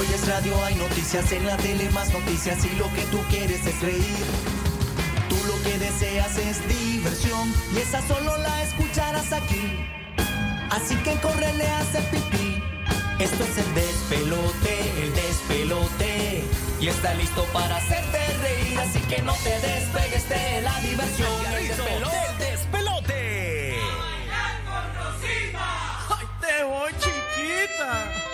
Oyes radio, hay noticias en la tele, más noticias y lo que tú quieres es reír. Tú lo que deseas es diversión y esa solo la escucharás aquí. Así que corre, a hacer pipí. Esto es el despelote, el despelote. Y está listo para hacerte reír, así que no te despegues de la diversión. El despelote. despelote. ¡Ay, te voy, chiquita!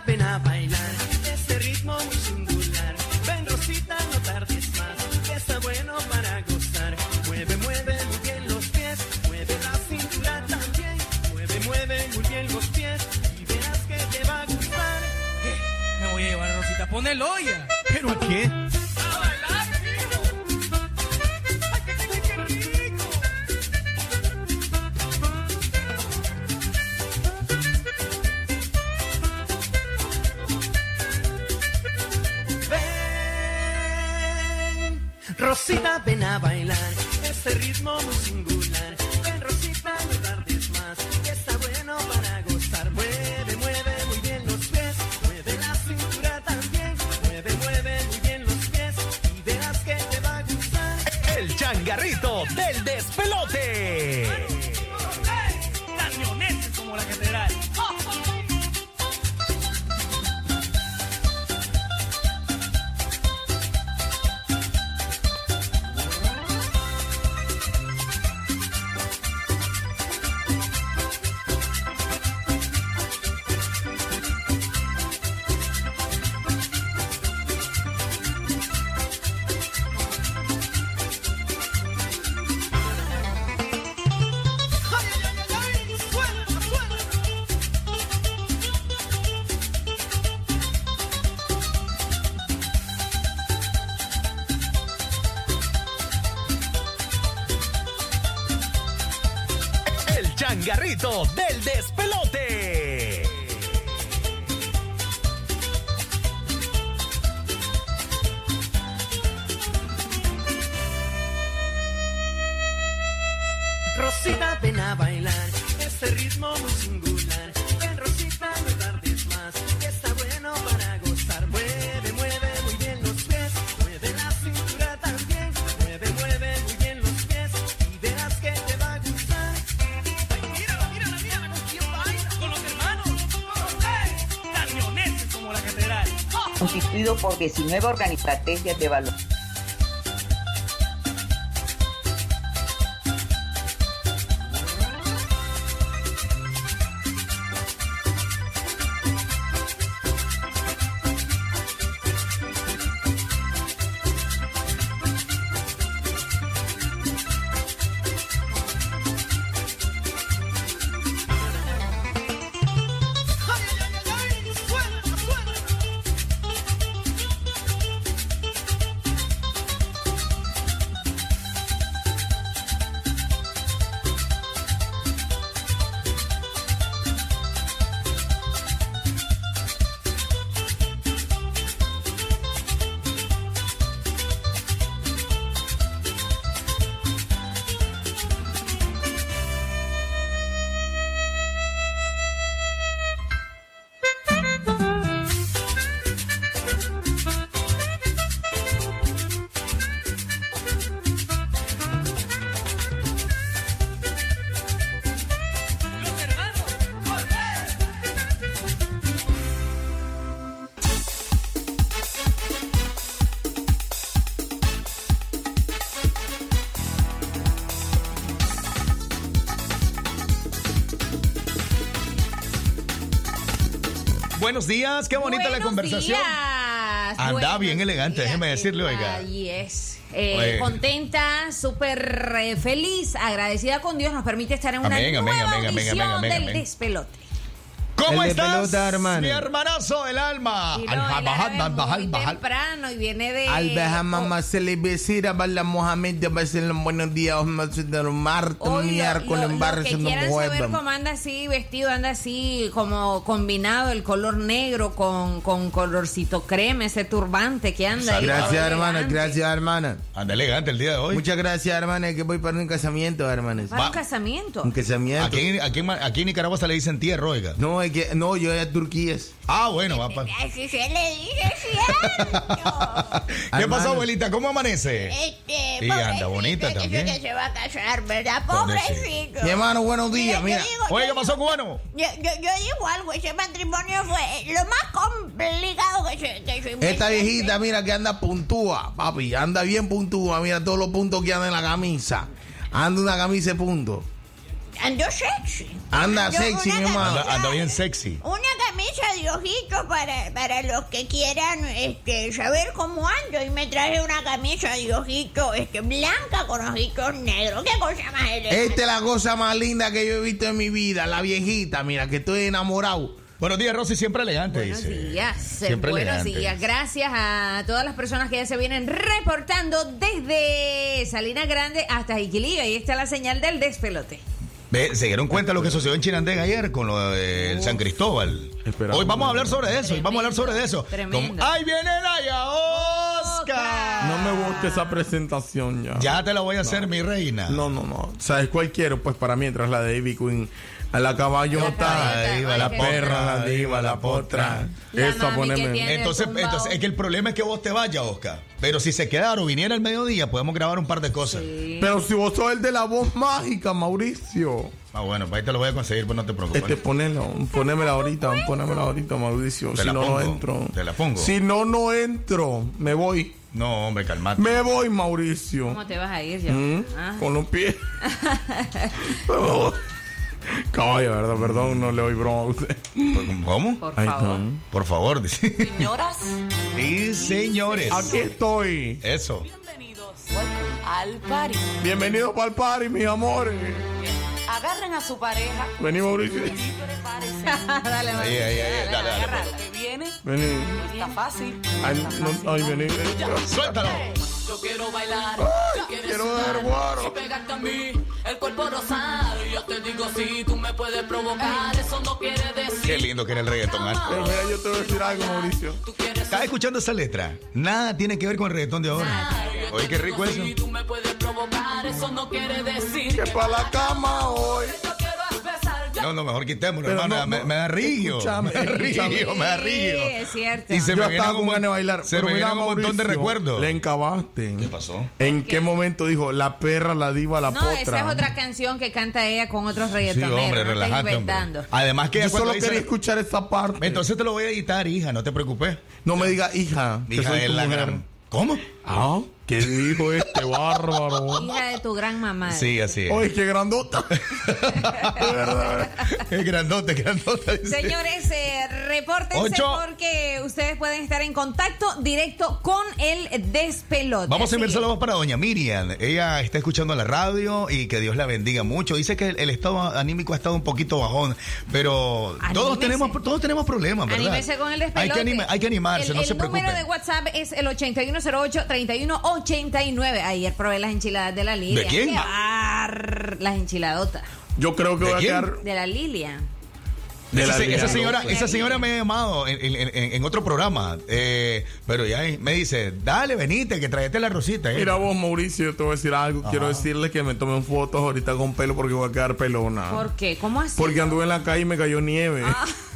Rosita, ven a bailar este ritmo muy singular. Ven, Rosita, no tardes más, que está bueno para gozar. Mueve, mueve muy bien los pies, mueve la cintura también. Mueve, mueve muy bien los pies y verás que te va a gustar. Eh, me voy a llevar a Rosita, ponelo ya. ¿Pero a qué? Este constituido por 19 organizaciones de valor. Buenos días, qué bonita la conversación. días, Anda buenos bien elegante, días. déjeme decirle, oiga. Ahí es. Eh, contenta, súper eh, feliz, agradecida con Dios, nos permite estar en una Amén, nueva amén, del despelote. ¿Cómo El de estás? pelota, hermano. Mi hermanazo del alma. Y no, él bajal, bajal, temprano y viene de... Albeja oh, mamá se le besira para Mohamed va a ser los buenos días vamos a hacer un martes miércoles barrio que quieran saber cómo anda así vestido, anda así como combinado el color negro con, con colorcito crema, ese turbante que anda ahí. gracias hermana gracias hermana Anda elegante el día de hoy. muchas gracias hermana que voy para un casamiento hermanas Para un casamiento. un casamiento Aquí, aquí, en- aquí en Nicaragua se le dicen tierra, oiga. no es que no yo a Turquía Ah, bueno, va pa- Así se le dice cierto. ¿Qué pasó, abuelita? ¿Cómo amanece? Este, Y anda bonita que también. dice que se va a casar, ¿verdad? Pobrecito. Mi hermano buenos días Mira, mira yo digo- Oye, ¿qué pasó, cubano? Yo, yo, yo digo algo, ese matrimonio fue lo más complicado que se, que se esta viejita mira que anda puntúa papi anda bien puntúa mira todos los puntos que anda en la camisa anda una camisa de punto Ando sexy. anda Yo sexy mi hermano Anda, anda bien sexy. Una camisa de ojitos para, para los que quieran este, saber cómo ando. Y me traje una camisa de ojitos este, blanca con ojitos negros. ¿Qué cosa más elegante? Esta es la cosa más linda que yo he visto en mi vida, la viejita, mira, que estoy enamorado. Buenos días, Rosy, siempre elegante, Buenos dice. días, Siempre buenos elegante. días. Gracias a todas las personas que ya se vienen reportando desde Salina Grande hasta Jiquilillo. Ahí está la señal del despelote. Ve, ¿Se dieron cuenta lo que sucedió en Chinandega ayer con lo de San Cristóbal? Esperamos. Hoy vamos a hablar sobre eso, hoy vamos a hablar sobre eso. Tremendo. ¡Ahí viene Naya Oscar! No me gusta esa presentación ya. Ya te la voy a hacer, mi reina. No, no, no. ¿Sabes cuál quiero? Pues para mientras la de Ivy Queen. A la caballota, caballota, diva, la perra, la diva, la potra. La tiene- Entonces, entonces, es que el problema es que vos te vayas, Oscar. Pero si se quedaron, viniera el mediodía, podemos grabar un par de cosas. Pero si vos sos el de la voz mágica, Mauricio. Ah, bueno, pues ahí te lo voy a conseguir, pues no te preocupes. Este, ponelo, ponémela ahorita, ponémela ahorita, Mauricio. Te si la no, pongo, no entro. te la pongo. Si no, no entro. Me voy. No, hombre, calmate. Me voy, Mauricio. ¿Cómo te vas a ir ya? ¿Mm? Ah. Con los pies. Caballo, ¿verdad? Perdón, no le doy broma a usted. ¿Cómo? Por favor. Por favor, dice. Señoras, Sí, señores. Aquí estoy. Eso. bienvenidos al party. Bienvenido para el party, mis amores. Agarren a su pareja Vení, Mauricio. y prepárense. dale, Ahí, ahí, ahí, dale, dale. Lo que viene Vení. no está fácil. Ay, no, ay, vení, vení. Suéltalo. Yo quiero bailar, quieres quiero sudar, ver, guaro. y pegarte a mí, el cuerpo rosado. Y yo te digo, si tú me puedes provocar, eso no quiere decir. Qué lindo que era el reggaetón. Pero mira, yo te voy a decir algo, Mauricio. ¿Estás escuchando esa letra? Nada tiene que ver con el reggaetón de ahora. Oye, qué rico eso. Si tú me puedes provocar, eso no quiere decir Que para la cama hoy. No, no, mejor quitémoslo, hermano. no, me, no. me da río. Escúchame, me da río, escúchame. me da Sí, río. es cierto. Y se Yo me estaba con un, ganas de bailar. se pero me mira, vienen un montón de recuerdos. Le encabaste. ¿Qué pasó? ¿En qué momento dijo la perra, la diva, la No, potra? esa es otra canción que canta ella con otros Sí, reggaetoneros. hombre, no estás relájate, hombre. inventando. Además que Yo solo dice- quería escuchar esa parte. Entonces te lo voy a editar, hija, no te preocupes. no me diga hija. que Hija soy de la gran... ¿Cómo? Ah, ¿qué dijo este bárbaro? Hija de tu gran mamá. Sí, así es. Oye, qué grandota. De verdad. Es grandote, grandote. dice. Señores, eh, repórtense Ocho. porque ustedes pueden estar en contacto directo con el despelote. Vamos a enviar saludos para doña Miriam. Ella está escuchando la radio y que Dios la bendiga mucho. Dice que el, el estado anímico ha estado un poquito bajón, pero todos tenemos todos tenemos problemas, ¿verdad? Anímese con el despelote. Hay que, anima- hay que animarse, el, no el se preocupe. número de WhatsApp es el 8108-3189. Ayer probé las enchiladas de la Lilia. ¿De quién? ¡Qué bar- Las enchiladotas Yo creo que ¿De voy a quién? quedar. de la Lilia. de esa, esa señora, esa señora me ha llamado en, en- en- en otro programa, eh, pero ya me dice, dale, venite, que tráete la rosita. eh". Mira vos, Mauricio, yo te voy a decir algo. Quiero decirle que me tomen fotos ahorita con pelo porque voy a quedar pelona. ¿Por qué? ¿Cómo así? Porque anduve en la calle y me cayó nieve. O-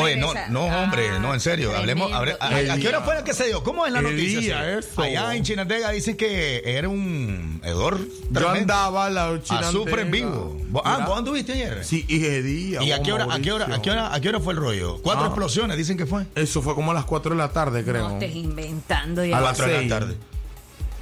Oye, no, no, hombre, Ah, no, en serio, hablemos. a, qué hora fue que se dio? ¿Cómo es la ¿Qué noticia? día eso? Allá en Chinandega dicen que era un hedor Yo andaba la chinantega. Azufre en vivo. ¿Vos- Ah. ¿vos anduviste ayer? Sí, y ese día. ¿Y a qué hora, a qué hora, a qué hora, a qué hora fue el rollo? Cuatro Ah. explosiones, dicen que fue. Eso fue como a las 4 de la tarde, creo. No estés inventando ya. A las Cuatro de la seis.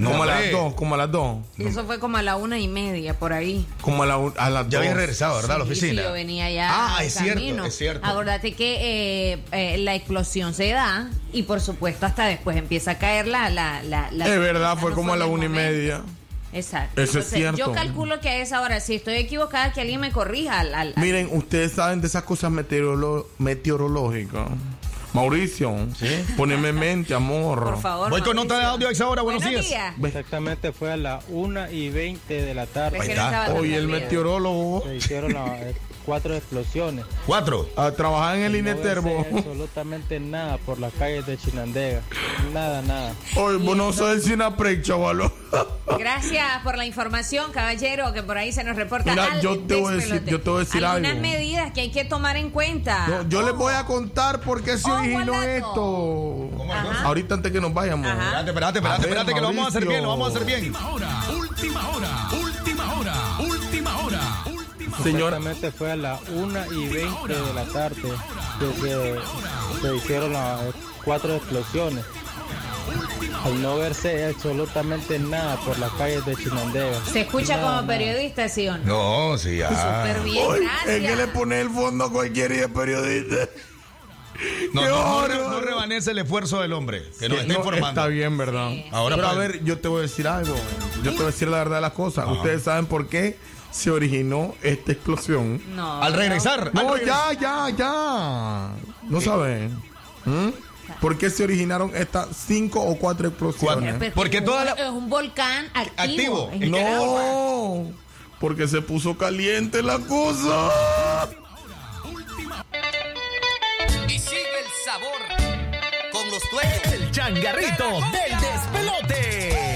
Tarde. como a las. 2, como a las 2. Eso fue como a la una y media, por ahí. Como a, la, a las 2. Ya habías regresado, ¿verdad? a la oficina. sí, yo venía ya. Ah, es cierto, es cierto. Acordate que eh, eh, la explosión se da y por supuesto hasta después empieza a caer la. la, la, la- Es verdad, no fue como a la una y media. Exacto. Eso es cierto. Yo calculo que a esa hora, si estoy equivocada, que alguien me corrija. Al, al- al- Miren, ustedes saben de esas cosas meteorolo- meteorológicas. Mauricio, poneme en mente, amor. por favor. Voy con Mauricio. nota de audio a esa hora. Buenos, días. Exactamente fue a las 1 y 20 de la tarde. Hoy el meteorólogo Se hicieron las, eh, cuatro explosiones. Cuatro. a trabajar en el No Ineterbo. verse absolutamente nada por las calles de Chinandega. Nada, nada. Hoy vos no sabes si una pre, chavalo. Gracias por la información, caballero, que por ahí se nos reporta. Mira, al yo te voy a decir- yo te voy a decir Algunas algo. medidas que hay que tomar en cuenta. No, yo les voy a contar por qué se Ojo al originó esto. Ahorita antes que nos vayamos. Ajá. Espérate, espérate, espérate, ver, espérate, que lo vamos a hacer bien, lo vamos a hacer bien. Última hora, última hora, última hora, última hora, última hora. Señor, Exactamente fue a las 1 y 20 de la tarde que se, se hicieron las cuatro explosiones. Al no verse absolutamente nada por las calles de Chinandega. Se escucha Nada, como periodista, ¿sí o no? Sí, ya. Súper bien, Ay, gracias. es que le pone el fondo a cualquiera y es periodista. No, ¡Qué no, el esfuerzo del hombre que nos Sí, está no, informando. Está bien, ¿verdad? Ahora Pero a pues- ver, yo te voy a decir algo. Yo te voy a decir la verdad de las cosas. Ustedes saben por qué se originó esta explosión. No. Al regresar. No, al ya, ya, ya. No saben. ¿Mm? ¿Por qué se originaron estas cinco o cuatro explosiones? Pero Porque es toda la- Es un volcán activo. Activo. No, porque se puso caliente la cosa. Con los dueños. El changarrito del despelote.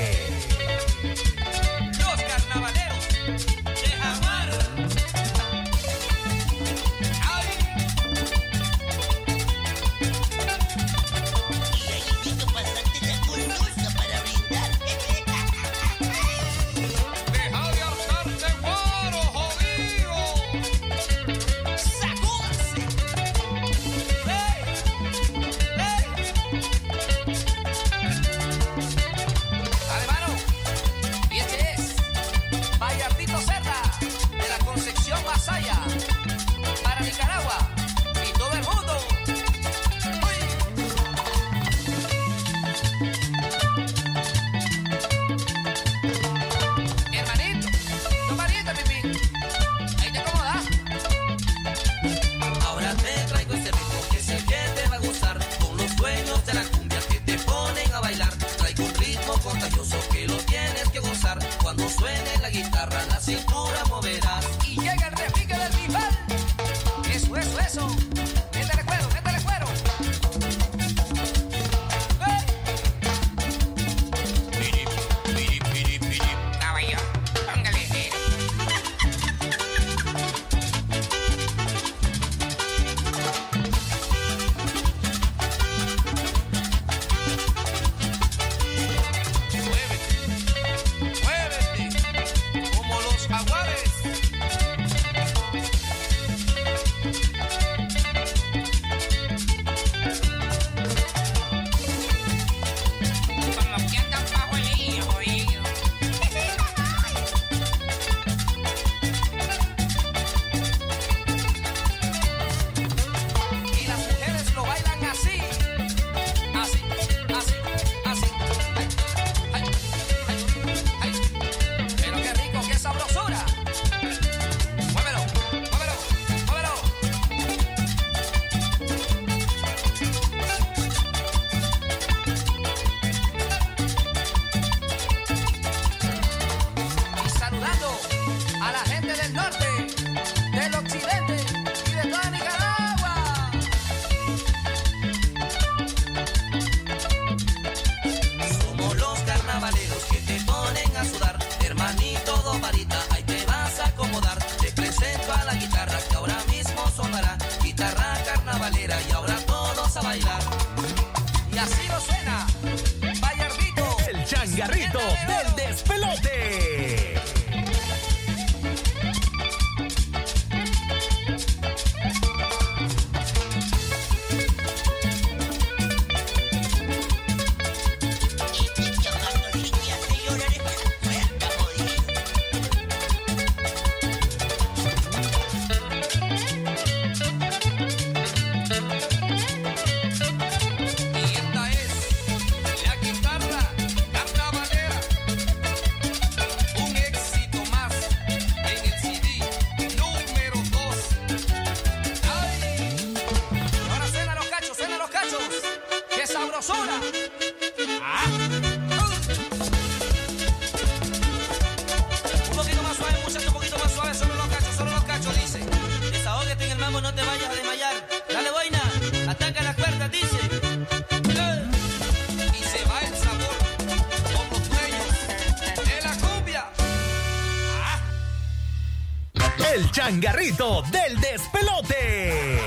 Changarrito del despelote.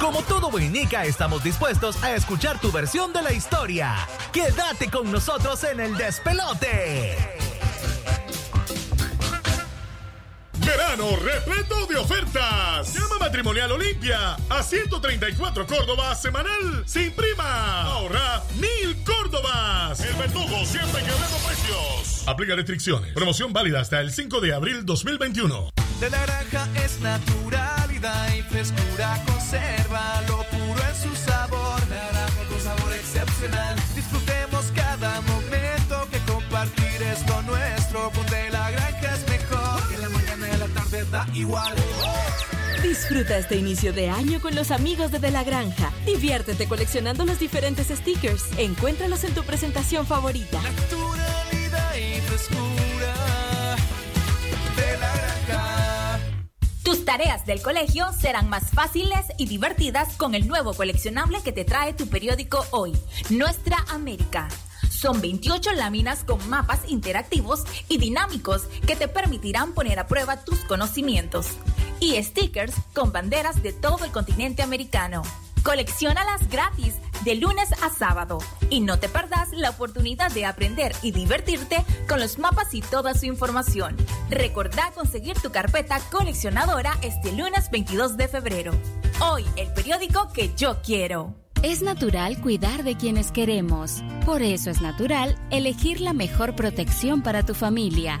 Como todo buen nica, estamos dispuestos a escuchar tu versión de la historia. Quédate con nosotros en el despelote. Verano repleto de ofertas. Llama Matrimonial Olimpia a 134 Córdoba semanal sin prima. Ahorra mil Córdobas. El verdugo siempre quebrando precios. Aplica restricciones. Promoción válida hasta el 5 de abril 2021. De naranja es naturalidad y frescura conserva lo puro en su sabor. Naranja con sabor excepcional. Disfrutemos cada momento que compartir es lo nuestro. Ponte la granja es mejor. Que la mañana y la tarde da igual. Disfruta este inicio de año con los amigos de De La Granja. Diviértete coleccionando los diferentes stickers. Encuéntralos en tu presentación favorita. Tareas del colegio serán más fáciles y divertidas con el nuevo coleccionable que te trae tu periódico hoy, Nuestra América. Son 28 láminas con mapas interactivos y dinámicos que te permitirán poner a prueba tus conocimientos. Y stickers con banderas de todo el continente americano. Colecciónalas gratis de lunes a sábado y no te perdas la oportunidad de aprender y divertirte con los mapas y toda su información. Recordá conseguir tu carpeta coleccionadora este lunes 22 de febrero. Hoy el periódico que yo quiero. Es natural cuidar de quienes queremos. Por eso es natural elegir la mejor protección para tu familia.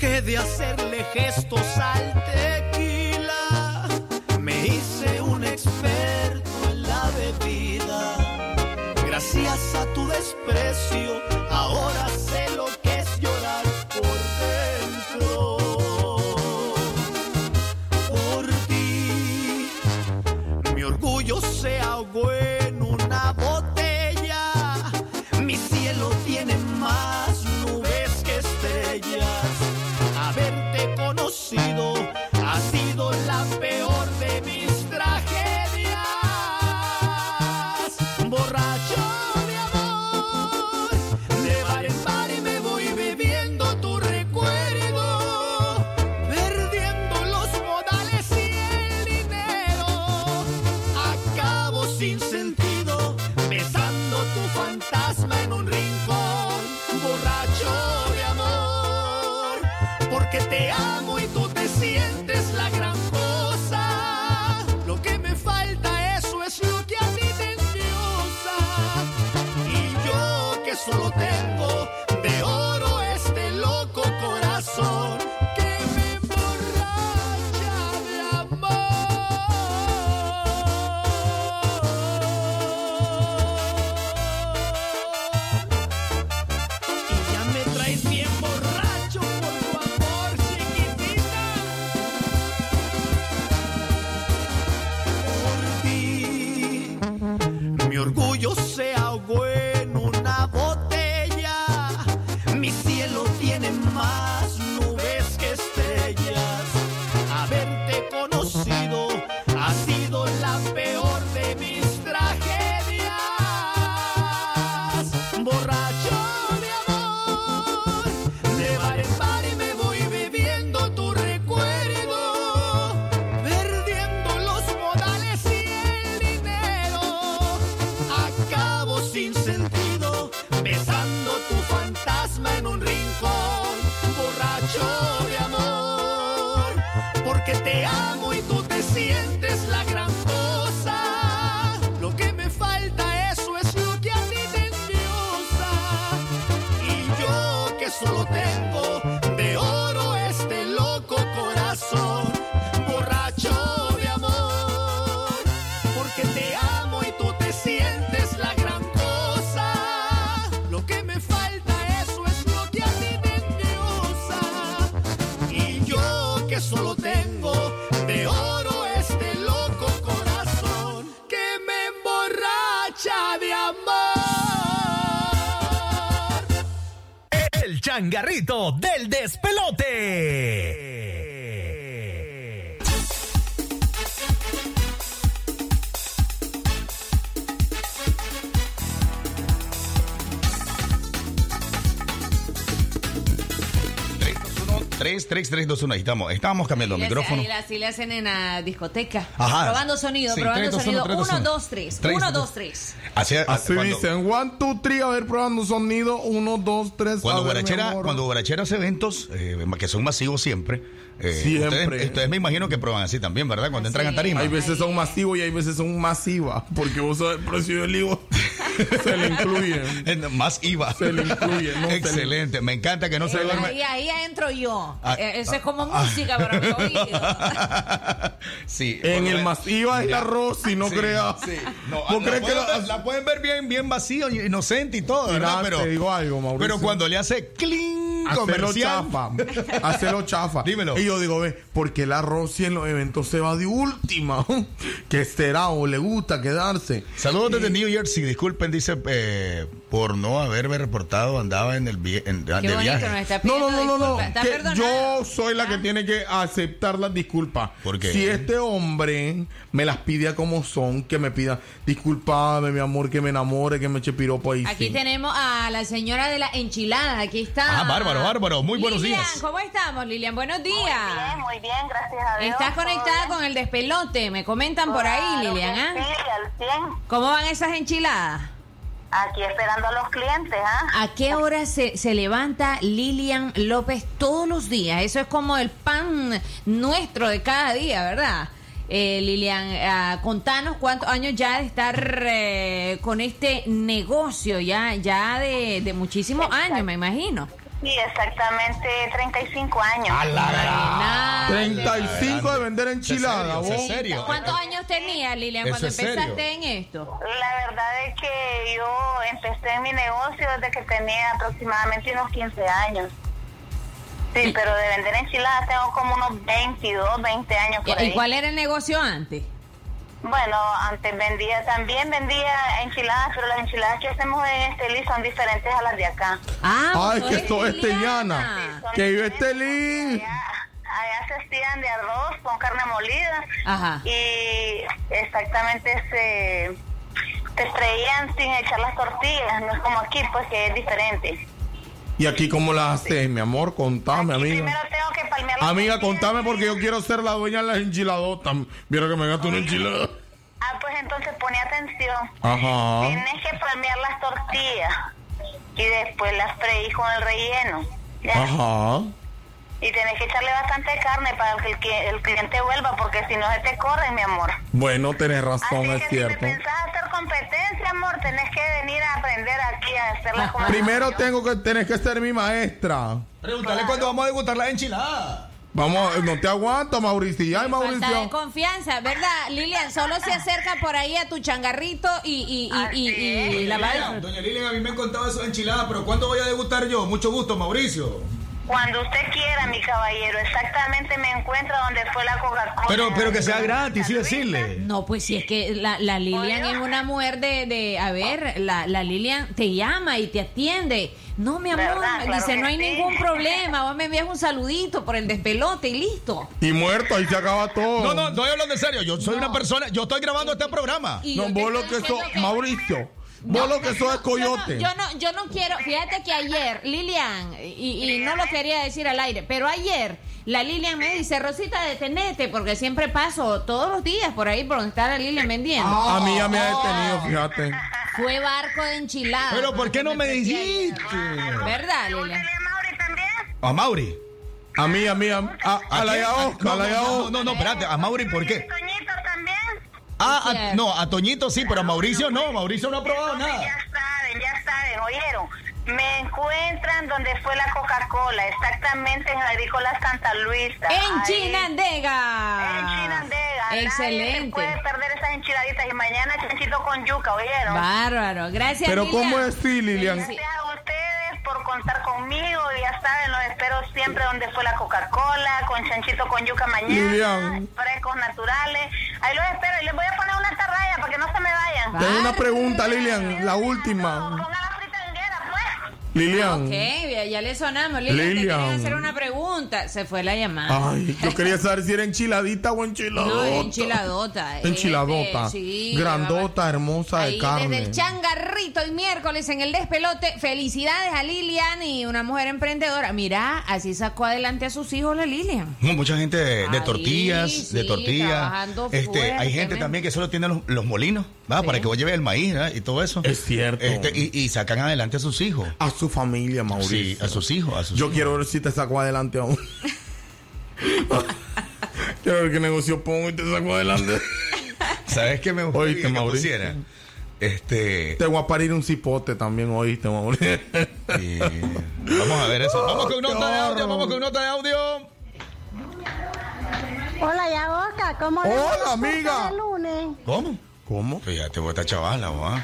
Dejé de hacerle gestos al tequila. Me hice un experto en la bebida. Gracias a tu desprecio, cigarrito del despelote. Tres, tres, tres, dos, uno, ahí estamos. Cambiando el micrófono. Así, le hacen en la discoteca. Ajá. Probando sonido, sí, probando 3, 2, sonido. 1, 2, 3. 1, 2, 3. Así, Así cuando, dicen, one, two, three, a ver, probando sonido, uno, dos, tres. cuando Guarachera, cuando Guarachera hace eventos, eh, que son masivos siempre, eh, Siempre. Ustedes, ustedes me imagino que prueban así también, ¿verdad? Cuando entran a tarima. Hay veces son masivos y hay veces son masivas, porque vos sabés el precio del IVA se le incluyen. Más IVA. Se le incluye, no le- Excelente. Me encanta que no se duerme. ahí, ahí entro yo. Ah, Eh, Eso es como música para mi oído. Sí. En el masiva Mira, está Rosy, no sí, creas. sí. No, ¿Vos la, crees que pueden lo- ver, la pueden ver bien, bien vacío, inocente y todo, ¿verdad? Pero, te digo algo, Mauricio. pero cuando le hace cling Hacelo comercial. chafa. Hacelo chafa. Dímelo. Y yo digo, ve, porque la Rosy en los eventos se va de última. que será o le gusta quedarse. Saludos desde New Jersey. Disculpen, dice, eh, por no haberme reportado, andaba en el vi- en- de Qué bonito viaje. nos está No, pidiendo no, no, no, yo soy la que tiene que aceptar las disculpas. ¿Por qué? Si este hombre me las pide a como son, que me pida disculpame, mi amor, que me enamore, que me eche piropo ahí. Aquí sí. tenemos a la señora de la enchilada. Aquí está. Ah, bárbaro, bárbaro. Muy buenos Lilian, días. ¿cómo estamos, Lilian? Buenos días. Muy bien, muy bien, gracias a Dios. Estás conectada con el despelote, me comentan por ahí, Lilian. ¿ah? Sí, al 100. ¿Cómo van esas enchiladas? Aquí esperando a los clientes, ¿ah? ¿A qué hora se, se levanta Lilian López todos los días? Eso es como el pan nuestro de cada día, ¿verdad? Eh, Lilian, ah, contanos cuántos años ya de estar eh, con este negocio, ya, ya de, de muchísimos años, me imagino. Sí, exactamente 35 años. A la Nada. 35 de vender enchilada, ¿Es serio? vos. ¿Es serio? ¿Cuántos años tenías, Lilian, ¿Eso cuando es serio? empezaste en esto? La verdad es que yo empecé en mi negocio desde que tenía aproximadamente unos 15 años. Sí, pero de vender enchiladas tengo como unos 22, 20 años por ¿Y ahí. cuál era el negocio antes? Bueno, antes vendía, también vendía enchiladas, pero las enchiladas que hacemos en Estelí son diferentes a las de acá. Ah, Ay, que esto es. Teliana. Que vive Estelí. Allá, allá se hacían de arroz con carne molida Ajá. y exactamente se, se freían sin echar las tortillas, no es como aquí, pues que es diferente. ¿Y aquí cómo las haces, mi amor? Contame, Aquí amiga. primero tengo que palmear Amiga, contame porque yo quiero ser la dueña de las enchiladotas. Vieron que me gasto una enchilada. Ah, pues entonces pone atención. Ajá. Tienes que palmear las tortillas y después las freís con el relleno. ¿ya? Ajá. Y tienes que echarle bastante carne para que el, que el cliente vuelva, porque si no se te corre, mi amor. Bueno, tenés razón, Así es que cierto. si me pensás hacer competencia, amor, tenés que venir a aprender aquí a hacerlas como Primero tengo que tenés que ser mi maestra. Pregúntale cuándo vamos a degustar las enchiladas. Vamos, no te aguanto, Mauricio. Ay, Falta de Mauricio. confianza, ¿verdad? Lilian, solo se acerca por ahí a tu changarrito y, y, y, y, y la a Doña, Lilian, a mí me han contado de enchiladas, pero ¿cuándo voy a degustar yo? Mucho gusto, Mauricio. Cuando usted quiera, mi caballero, exactamente me encuentro donde fue la Coca-Cola. Pero, pero que sea gratis, sí decirle. No, pues si es que la, la Lilian es una mujer de, de a ver, la, la Lilian te llama y te atiende. No, mi amor, dice, no hay sí. ningún problema, vos me envías un saludito por el despelote y listo. Y muerto, ahí se acaba todo. No, no, estoy hablando en serio. Yo soy una persona, yo estoy grabando este programa. Y No, vos lo que sos, que- Mauricio. Vos lo que sos es coyote. Yo no, yo no quiero, fíjate que ayer, Lilian, y, y no lo quería decir al aire, pero ayer la Lilian me dice, Rosita, detenete, porque siempre paso todos los días por ahí por donde está la Lilian vendiendo. A mí ya me ha detenido, fíjate. Fue barco de enchiladas. Pero ¿por qué no me dijiste? ¿Verdad, Lilian? Mauri también? A Mauri. A mí, a mí, a, a, a la A- no, la no, no, espérate. A Mauri, ¿por qué? Ah, a- Cierto. no, a Toñito sí, pero a Mauricio no. Mauricio no ha probado Ya nada. saben, ya saben, oyeron. Me encuentran donde fue la Coca-Cola, exactamente en Agrícola Santa Luisa. En Ahí- Chinandega. En Chinandega. Nadie Excelente. puede perder esas enchiladitas y mañana chanchito con yuca, ¿oyeron? Bárbaro. Gracias, Pero Lilian. ¿cómo es Lilian? Gracias a ustedes por contar conmigo. Ya saben, los espero siempre donde fue la Coca-Cola, con chanchito con yuca mañana. Lilian. Frescos naturales. Ahí los espero y les voy a poner una tarraya para que no se me vayan. Tengo una pregunta, Lilian, la última. Lilian. Ok, ya, le sonamos. Lilian, te Lilian. quería hacer una pregunta. Se fue la llamada. Ay, yo quería saber si era enchiladita o enchiladota. No, enchiladota. Enchiladota. Este, sí, Grandota, hermosa Ahí de carne. desde el changarrito y miércoles en el despelote. Felicidades a Lilian y una mujer emprendedora. Mira, así sacó adelante a sus hijos la Lilian. No, mucha gente de, de Ahí, tortillas, de tortillas. trabajando Este, hay gente también que solo tiene los, los molinos, ¿va? Para que vos lleves el maíz y todo eso. Es cierto. Este, y, y sacan adelante a sus hijos. A su familia, Mauricio. Sí, a sus hijos. A sus Yo hijos. quiero ver si te saco adelante aún. quiero ver qué negocio pongo y te saco adelante. ¿Sabes qué me gustaría Oíste, que Mauricio. pusiera? Este. Te voy a parir un cipote también, oíste, Mauricio. Vamos a ver eso. Vamos con nota de audio, vamos con nota de audio. Hola, Yagoca, ¿cómo le Hola, amiga. turcas el lunes? ¿Cómo? ¿Cómo? Fíjate, vos esta chavala, vos.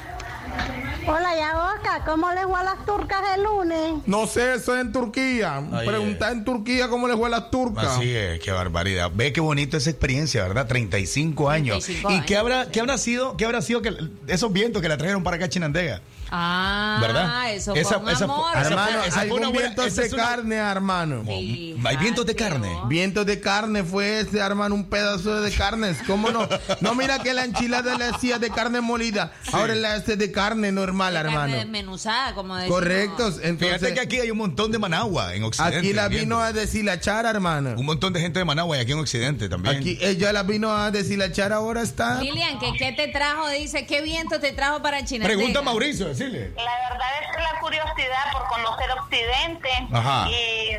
Hola, Yagoca, ¿cómo les va a las turcas el lunes? No sé, eso es en Turquía. Ahí Pregunta en Turquía cómo les fue a las turcas. Así es, qué barbaridad. Ve qué bonito esa experiencia, ¿verdad? 35 años. 35 ¿Y años, qué habrá, qué habrá sido, qué habrá sido que esos vientos que la trajeron para acá a Chinandega? Ah, ¿Verdad? eso Esa- fue un esa fue- amor. esa Hermano, esa fue algún una buena- viento esa de una- carne, hermano. Hay vientos de carne. Vientos de carne fue ese, hermano, un pedazo de carnes. ¿Cómo no? No, mira que la enchilada le hacía de carne molida. Ahora la hace de carne normal, Carne hermano. desmenuzada, como decimos. Correcto. Fíjate Entonces, que aquí hay un montón de Managua en Occidente. aquí la viendo. vino a deshilachar, hermano. Un montón de gente de Managua y aquí en Occidente también. Aquí ella la vino a deshilachar, ahora está. Lilian, ¿qué, ¿qué te trajo? Dice, ¿qué viento te trajo para China? Pregunta a Mauricio, La verdad es que la curiosidad por conocer Occidente. Ajá. Y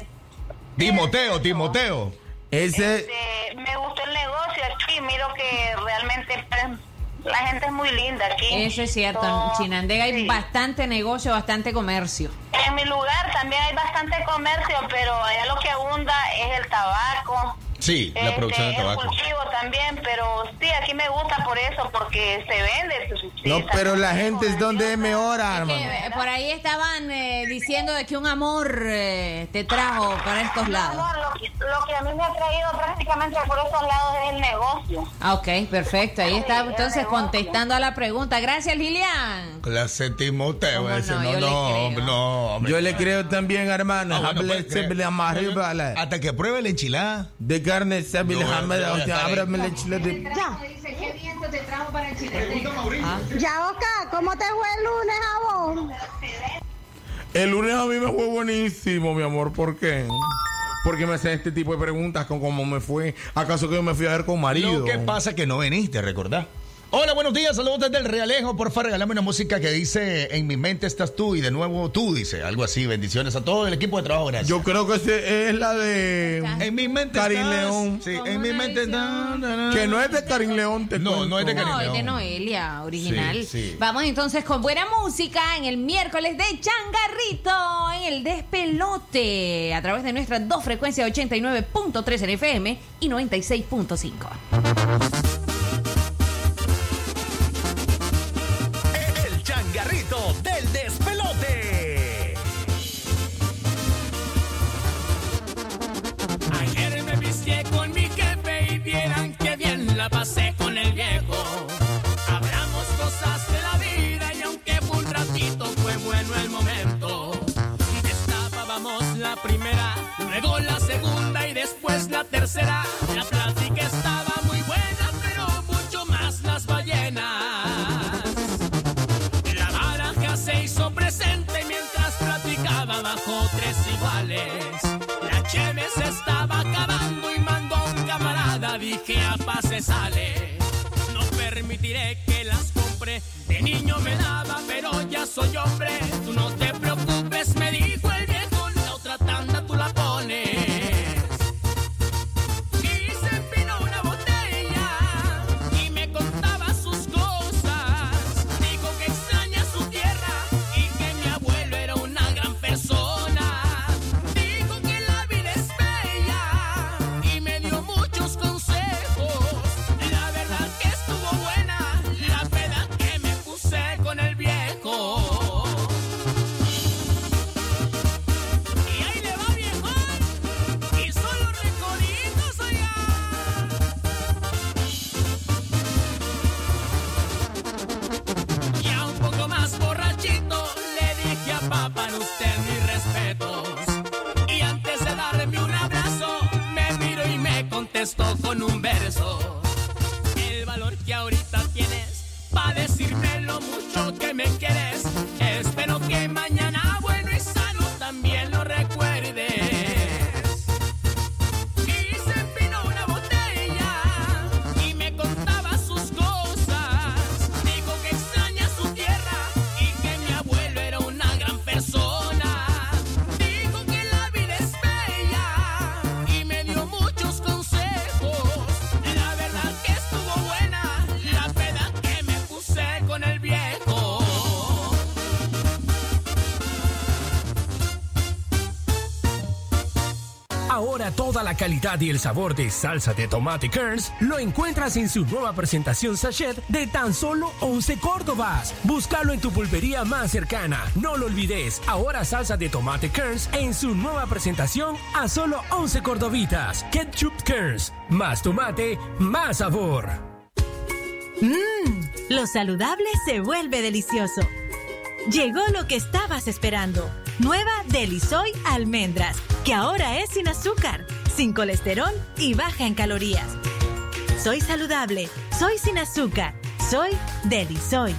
Timoteo, Timoteo. Ese. este, me gustó el negocio aquí. Miro que realmente pues, la gente es muy linda aquí. Eso es cierto. So, En Chinandega hay bastante negocio, bastante comercio. En mi lugar también hay bastante comercio, pero allá lo que abunda es el tabaco. Sí, la este, producción de tabaco. El cultivo también, pero sí, aquí me gusta por eso, porque se vende. sí, No, pero la gente es donde es mejor, Que, hermano. eh, por ahí estaban eh, diciendo de que un amor eh, te trajo para estos lados. No, lo, que- lo que a mí me ha traído prácticamente por esos lados es el negocio. Ah, ok, perfecto. Ahí está entonces contestando a la pregunta. Gracias, Lilian. Clase Timoteo. ¿Cómo ese, no? no, no, no, hombre. Yo le creo también, hermano. Ah, bueno, Hable pues, se amarre, vale. Hasta que pruebe la enchilada. De carne, ábrame la enchilada de- Ya. Dice, ¿qué viento te trajo para Ah. Yagoca, ¿cómo te fue el lunes a vos? El lunes a mí me fue buenísimo, mi amor. ¿Por qué? Porque me hacen este tipo de preguntas con cómo me fue. ¿Acaso que yo me fui a ver con marido? Lo que pasa es que no viniste, ¿recordás? Hola, buenos días, saludos desde el Realejo. Porfa, regálame una música que dice En mi mente estás tú y de nuevo tú, dice. Algo así. Bendiciones a todo el equipo de trabajo, gracias. Yo creo que es la de En mi mente Karin estás. León. Sí, en mi mente na, na, na. Que no es de Karin León, te No, cuento. no es de Karin No, es de León. Noelia, original. Sí, sí. Vamos entonces con buena música en el miércoles de Changarrito, en el despelote, a través de nuestras dos frecuencias 89.3 en FM y 96.5. vieran que bien la pasé con el viejo. Hablamos cosas de la vida y aunque fue un ratito fue bueno el momento. Destapábamos la primera, luego la segunda y después la tercera. La dije a paz se sale. No permitiré que las compre, de niño me daba, pero ya soy hombre. Tú no te preocupes, me dijo calidad y el sabor de salsa de tomate Kerns lo encuentras en su nueva presentación sachet de tan solo 11 Córdobas. Búscalo en tu pulpería más cercana. No lo olvides, ahora salsa de tomate Kerns en su nueva presentación a solo 11 cordobitas. Ketchup Kerns, más tomate, más sabor. Mmm, lo saludable se vuelve delicioso. Llegó lo que estabas esperando. Nueva Delisoy Almendras, que ahora es sin azúcar, sin colesterol y baja en calorías. Soy saludable, soy sin azúcar, soy Delisoy.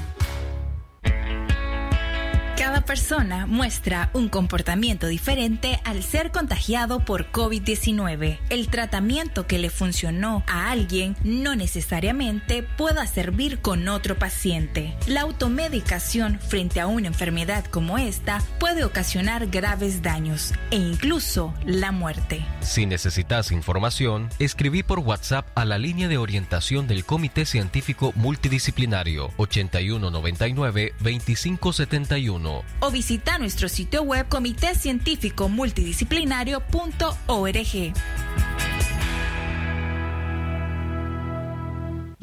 Cada persona muestra un comportamiento diferente al ser contagiado por COVID-19. El tratamiento que le funcionó a alguien no necesariamente pueda servir con otro paciente. La automedicación frente a una enfermedad como esta puede ocasionar graves daños e incluso la muerte. Si necesitas información, escribí por WhatsApp a la línea de orientación del Comité Científico Multidisciplinario 8199-2571. O visita nuestro sitio web comitécientificomultidisciplinario.org.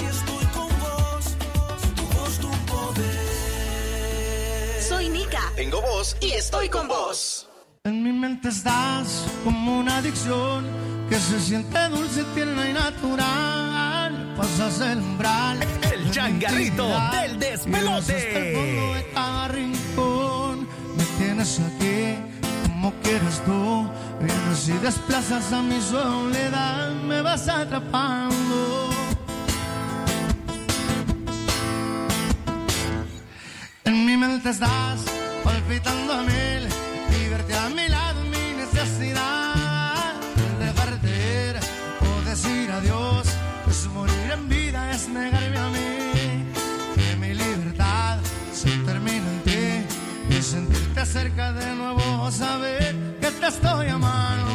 y estoy con vos. Tu voz, tu poder. Soy Nika. Tengo voz y estoy con vos. En mi mente estás como una adicción que se siente dulce, tierna y natural. Pasas el umbral. El changarrito del despelote. Hasta el fondo de cada rincón. Me tienes aquí como quieres tú. Vienes y desplazas a mi soledad. Me vas atrapando. En mi mente estás palpitando a mil verte a mi lado mi necesidad. Dejarte ir o decir adiós, pues morir en vida es negarme a mí. Que mi libertad se termina en ti y sentirte cerca de nuevo, saber que te estoy amando.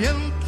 Y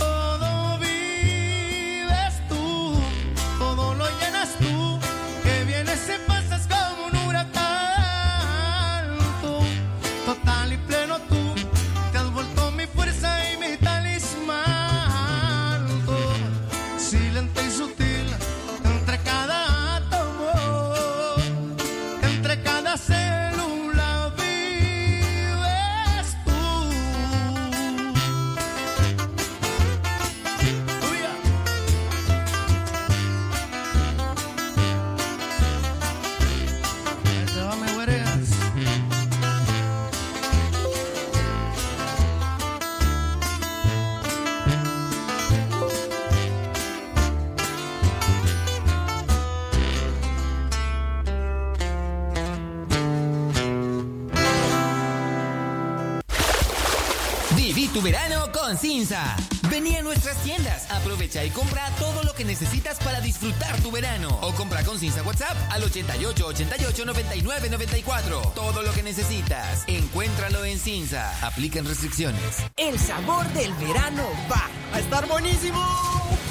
Vení a nuestras tiendas, aprovecha y compra todo lo que necesitas para disfrutar tu verano. O compra con Cinza WhatsApp al 88 88 99 94. Todo lo que necesitas, encuéntralo en Cinza. Aplican restricciones. El sabor del verano va a estar buenísimo.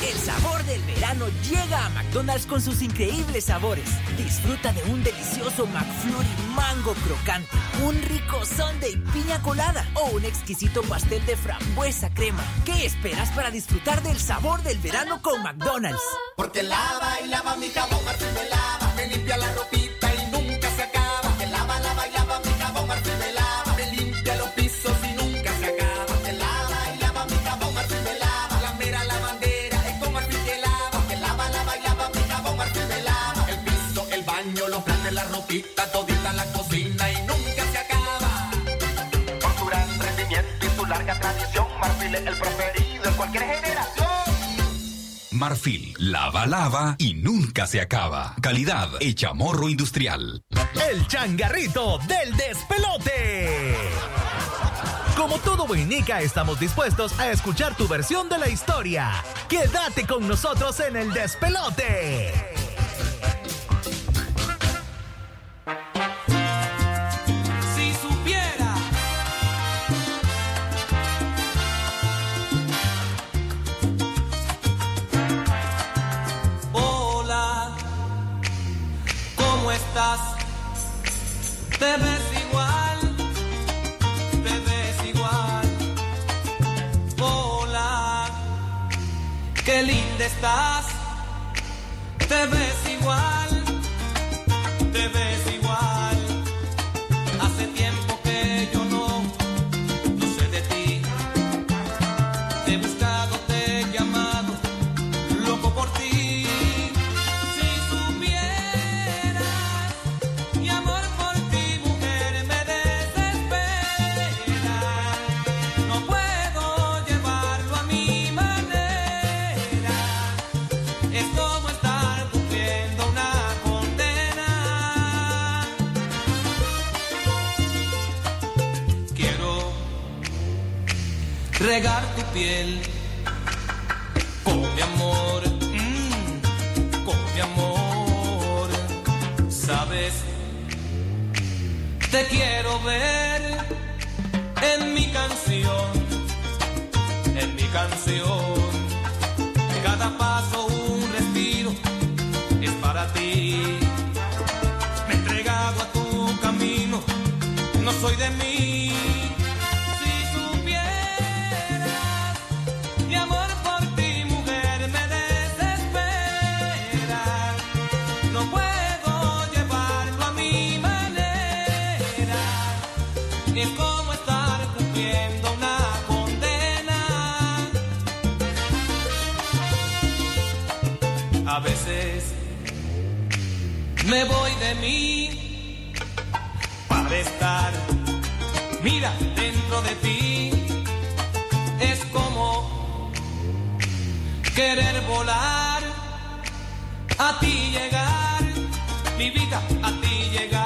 El sabor del verano llega a McDonald's con sus increíbles sabores. Disfruta de un delicioso McFlurry mango crocante, un rico sundae piña colada o un exquisito pastel de frambuesa crema. ¿Qué esperas para disfrutar del sabor del verano con McDonald's? Porque lava y lava mi jabón, me lava, me limpia la ropita Marfil, lava, lava y nunca se acaba. Calidad hecha morro industrial. El changarrito del despelote. Como todo boinica, estamos dispuestos a escuchar tu versión de la historia. Quédate con nosotros en el despelote. Te quiero ver en mi canción, en mi canción. Cada paso un respiro es para ti. Me he entregado a tu camino, no soy de mí. Me voy de mí para estar, mira, dentro de ti. Es como querer volar, a ti llegar, mi vida, a ti llegar.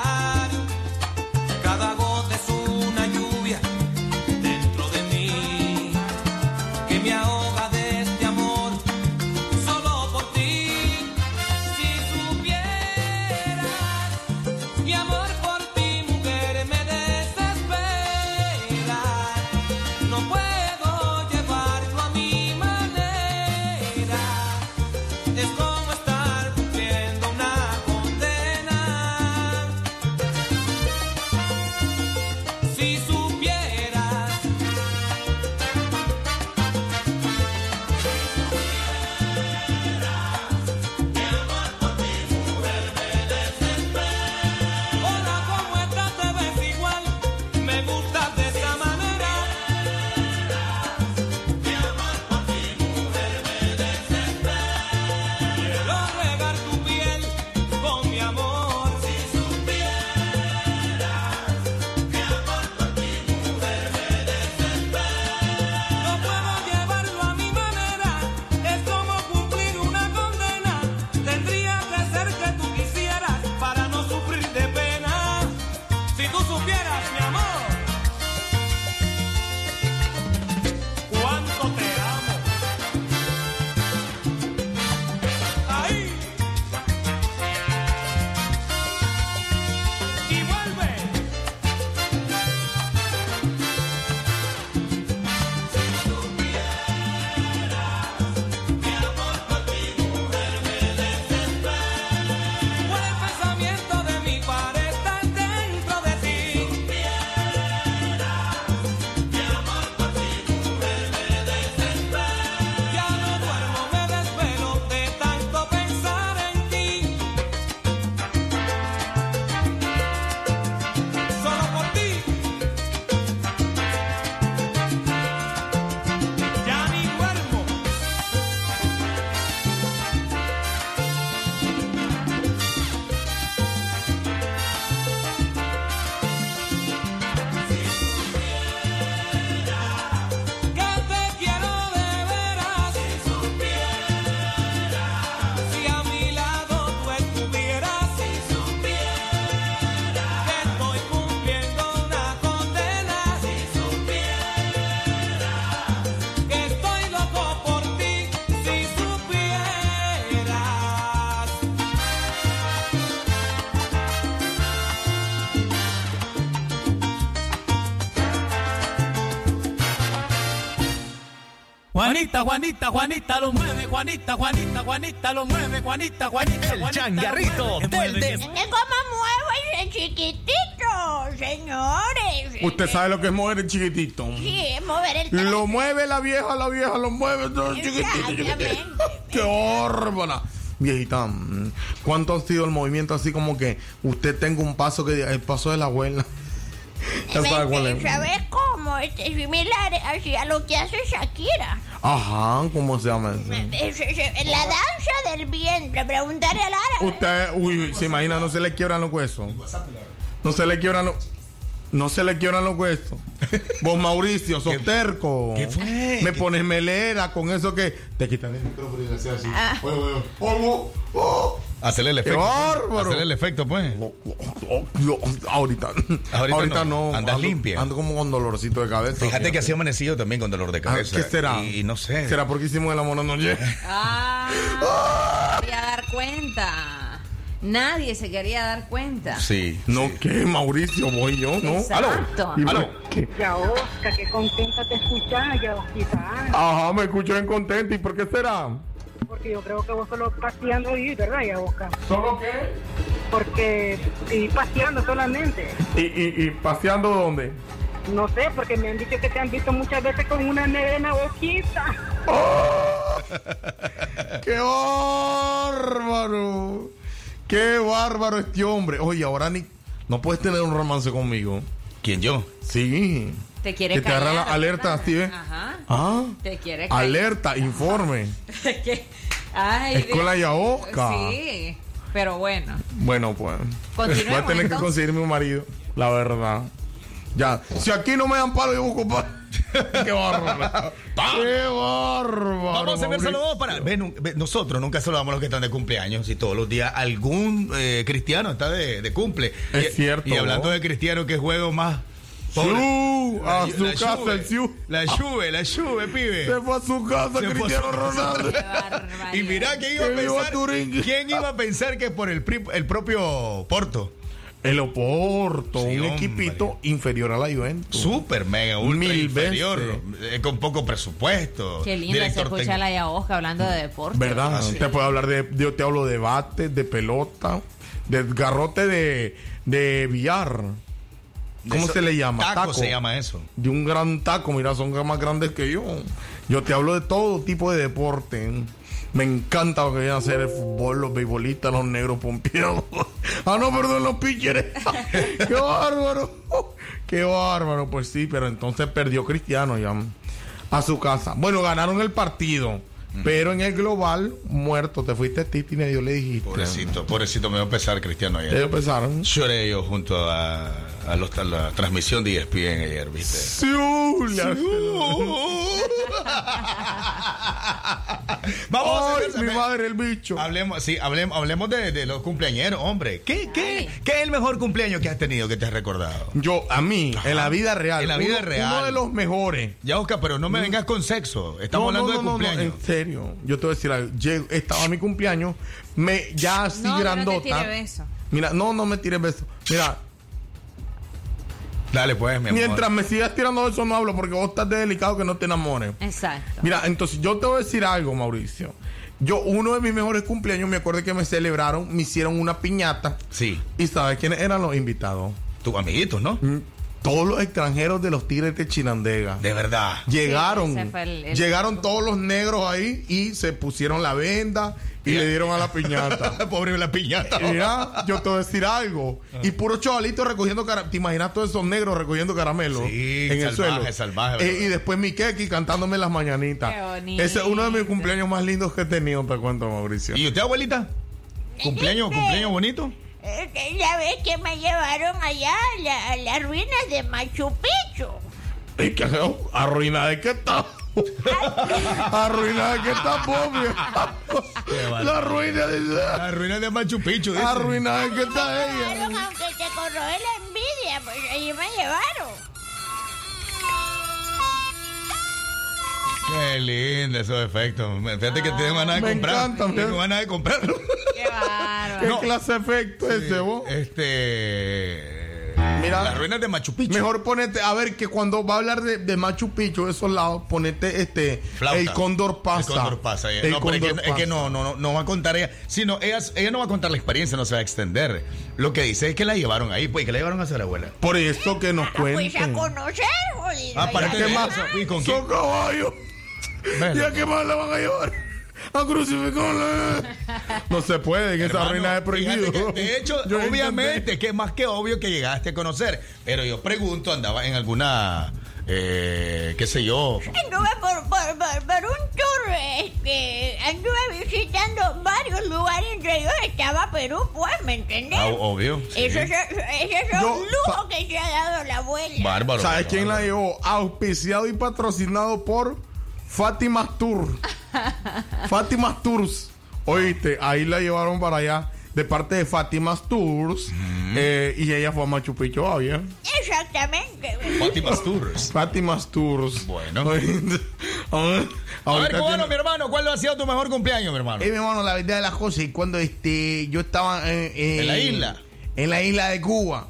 Juanita, Juanita, Juanita lo mueve, Juanita, Juanita, Juanita lo mueve, Juanita, Juanita. El changarrito del des... ¿Cómo muevo ese chiquitito, señores? Usted sabe lo que es mover el chiquitito. Sí, es mover el Lo mueve la vieja, la vieja lo mueve todo chiquitito, chiquitito. ¡Qué bárbara! Viejita, mm, ¿cuánto ha sido el movimiento así como que usted tenga un paso que diga, el paso de la abuela? ¿Sabes cómo? Este es similar hacia lo que hace Shakira. Ajá, ¿cómo se llama eso? Es- es- es La danza del vientre. Preguntarle a Lara. Usted, uy, se imagina, no se le quiebran los huesos. No se le quiebran los. No se le quiebran los huesos. Vos, Mauricio, sos terco. qué fue? Me pones melera con eso que te quitan el micrófono y le haces así. Ah. Oye, oye, oh, oh. Hacerle el ¡Qué efecto. bárbaro! Hacerle el efecto, pues. Oh, Dios, ahorita. Ahorita no. no. Andas ando, limpia. Ando como con dolorcito de cabeza. Fíjate que así amanecido también con dolor de Ah, cabeza. ¿Qué será? Y, y no sé. ¿Será porque hicimos el amor anoche? Ah, voy a dar cuenta. Nadie se quería dar cuenta. Sí. No, ¿qué? Mauricio, voy yo, ¿no? Exacto. ¿Y Aló. ¿Qué? Ya, Oscar, qué contenta te escuchas, ya, Osquita. Ajá, me escucho bien contento. ¿Y por qué será? Porque yo creo que vos solo paseando ahí, ¿verdad, ya, Oscar? ¿Solo qué? Porque y paseando solamente. ¿Y, y, y paseando dónde? No sé, porque me han dicho que te han visto muchas veces con una negrena boquita. ¡Qué bárbaro! ¡Qué bárbaro este hombre! Oye, ahora ni... No puedes tener un romance conmigo. ¿Quién yo? Sí. Te quiere Que te agarra la callar, alerta ¿verdad? así, ¿eh? Ajá. Ah. Te quiere callar. Alerta, informe. Que Ay, Escuela Dios. Yaoca. Sí, pero bueno. Bueno, pues. Voy a tener que conseguirme un marido. La verdad. Ya. Si aquí no me dan palo, yo busco palo. Qué bárbaro. Qué bárbaro. Vamos a enviar Mauricio. saludos para. ve, nu- ve, nosotros nunca saludamos a los que están de cumpleaños y todos los días algún eh, cristiano está de, de cumple. Es y, cierto, Y hablando de cristiano, que juego más. Siu, a La- su la casa, el Siu. La Juve, la Juve, pibe. Se fue a su casa, Se a Cristiano su- Ronaldo. Y mira que iba a pensar. ¿Quién iba a pensar que por el, pri- el propio Porto? El Oporto, Sí, un hombre. equipito inferior a la Juventus. Super, mega, ultra Mil inferior. eh, con poco presupuesto. Qué linda se director escucha técnico. la Yaosca hablando de deporte. ¿Verdad? Sí. Te puedo hablar de, yo te hablo de bate, de pelota, de garrote de, de billar. ¿Cómo Eso- se le llama? taco se llama eso. De un gran taco, mira, son más grandes que yo. Yo te hablo de todo tipo de deporte. Me encanta lo que viene a hacer el fútbol, los beisbolistas, los negros pompeados. ah, no, perdón, los pitchers. ¡Qué bárbaro! ¡Qué bárbaro! Pues sí, pero entonces perdió Cristiano ya a su casa. Bueno, ganaron el partido. Pero en el global, muerto, te fuiste Titi y yo le dijiste. Pobrecito, pobrecito, me a pesar Cristiano ayer. Ellos pensaron. Lloré yo junto a, a, los- a la transmisión de ESPN ayer, ¿viste? Siu, le hace- Vamos a Ay, hacer- mi madre, el bicho. Hablemos, sí, hablemos, hablemos de, de los cumpleañeros, hombre. ¿Qué, qué, ¿Qué es el mejor cumpleaños que has tenido, que te has recordado? Yo, a mí, en la vida real. En la vida uno- real. Uno de los mejores. Ya, Oscar, pero no me vengas con sexo. Estamos No, hablando no, de no, no, cumpleaños. en serio. Yo te voy a decir algo. Llego- estaba mi cumpleaños, me, ya así No, no te grandota. Mira, no, no me tires besos. Mira, Dale, pues, mi amor. mientras me sigas tirando besos no hablo porque vos estás de delicado que no te enamores. Exacto. Mira, entonces yo te voy a decir algo, Mauricio. Yo, uno de mis mejores cumpleaños, me acuerdo que me celebraron, me hicieron una piñata. Sí. ¿Y sabes quiénes eran los invitados? Tus amiguitos, ¿no? Todos los extranjeros de los Tigres de Chinandega. De verdad. Llegaron, Sí, ese fue el- el- llegaron todos los negros ahí y se pusieron la venda y le dieron a la piñata. Pobre la piñata. Mira, yo te voy a decir algo. Y puro chavalito recogiendo caramelo. ¿Te imaginas todos esos negros recogiendo caramelo Sí, en el suelo? salvaje, Eh, y después mi keki cantándome las mañanitas. Qué bonito. Ese es uno de mis cumpleaños más lindos que he tenido, te cuento, Mauricio. ¿Y usted, abuelita? ¿Cumpleaños, cumpleaños bonito? La vez que me llevaron allá a, la- a las ruinas de Machu Picchu. Que oh, arruinada de qué está. arruinada de qué está, pobre. La ruina de La ruina de Machu Picchu. dice. Arruinada de qué está ella. Llevaron, aunque te corroe la envidia, pues ahí me llevaron. Qué lindo esos efectos. Fíjate que tengo ganas de Me comprar. encanta, tengo ganas de comprarlo. Qué bárbaro. ¿Qué No. clase de efecto es ese, vos? Este. Mira. Las ruinas de Machu Picchu. Mejor ponete, a ver, que cuando va a hablar de, de Machu Picchu, de esos lados, ponete este. Flauta. El cóndor pasa. El cóndor pasa. El no, pero es que, cóndor es que pasa. no, no, no, no va a contar ella. Sino ella, ella no va a contar la experiencia, no se va a extender. Lo que dice es que la llevaron ahí, pues, que la llevaron a hacer abuela. Por eso que nos Ah, Pues a cuenten. conocer, jodido. Aparte ya. de más? ¿y con quién? Son caballos. ¿Y a qué más la van a llevar? A crucificarla. No se puede, en esa Hermano, reina de prohibido. fíjate que, de hecho, Yo obviamente, intenté. que es más que obvio que llegaste a conocer. Pero yo pregunto, andaba en alguna, eh, qué sé yo, Anduve por, por, por, por un tour, este, anduve visitando varios lugares, entre ellos estaba Perú, pues, ¿me entendés? ah, obvio. sí. Eso, es- eso es Yo- un lujo que se ha dado la abuela. Bárbaro. ¿Sabes bárbaro. quién la llevó? Auspiciado y patrocinado por Fátima Tour. Fátima Tours. Oíste, ahí la llevaron para allá de parte de Fátima Tours. eh, y ella fue a Machu Picchu, obvio. Exactamente. Fátima's Tours. Fátima Tours. Bueno. Oíste, a ver, A ver, ahorita cubano, tiene- mi hermano, ¿cuál ha sido tu mejor cumpleaños, mi hermano? Eh, mi hermano, la verdad de las cosas, y cuando este, yo estaba en, ¿En la isla? En la isla de Cuba.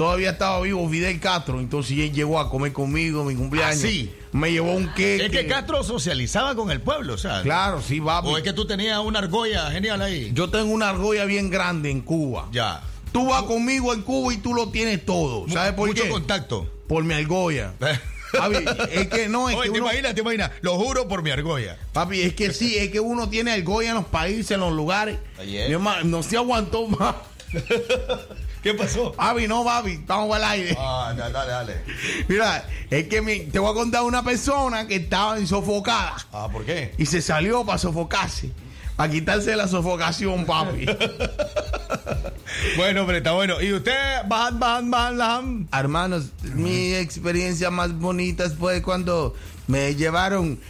Todavía estaba vivo Fidel Castro, entonces él llegó a comer conmigo mi cumpleaños. ¿Ah, sí? Me llevó un queque. Es que Castro socializaba con el pueblo, o sea. Claro, sí, va. O es que tú tenías una argolla genial ahí. Yo tengo una argolla bien grande en Cuba. Ya. Tú vas conmigo en Cuba y tú lo tienes todo. ¿Sabes por Mucho qué? contacto. Por mi argolla. Papi, es que no, es Oye, que te uno- imaginas, te imaginas. Lo juro por mi argolla. Papi, es que sí, es que uno tiene argolla en los países, en los lugares. Ayer. Mi hermano, no se aguantó más. ¿Qué pasó? Babi, no, Babi, estamos al aire. Ah, dale, dale. Mira, es que me, te voy a contar una persona que estaba sofocada. Ah, ¿por qué? Y se salió para sofocarse. Para quitarse la sofocación, papi. bueno, hombre, está bueno. ¿Y usted, bajan, bajan, bajan, bajan? Hermanos, mi experiencia más bonita fue cuando me llevaron.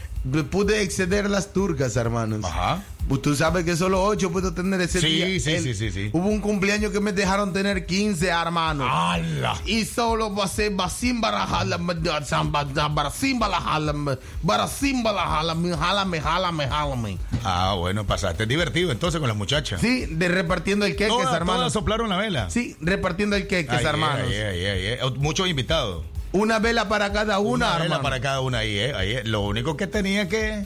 Pude exceder las turcas, hermanos. Ajá. Usted sabe que solo 8 puedo tener ese sí, día. Sí, el, sí, sí, sí. Hubo un cumpleaños que me dejaron tener 15, hermano. ¡Hala! Y solo pasé sin barajalam, sin barajalam, sin barajalam, jalame, jalame, jalame. Ah, bueno, pasaste divertido entonces con las muchachas. Sí, de repartiendo el queque, hermano. Todas soplaron la vela. Sí, repartiendo el queque, hermano. Yeah, yeah, oh, yeah, Muchos invitados. Una vela para cada una, Una vela hermano. para cada una ahí, eh. Ahí, eh. lo único que tenía que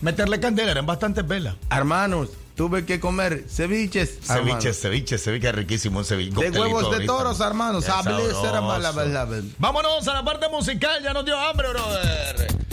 meterle candela, eran bastantes velas. Hermanos, tuve que comer ceviches. Ceviches, ceviches, ceviches, riquísimo ceviche. De huevos de toros, hermanos. Hablé, Vámonos a la parte musical, ya nos dio hambre, brother.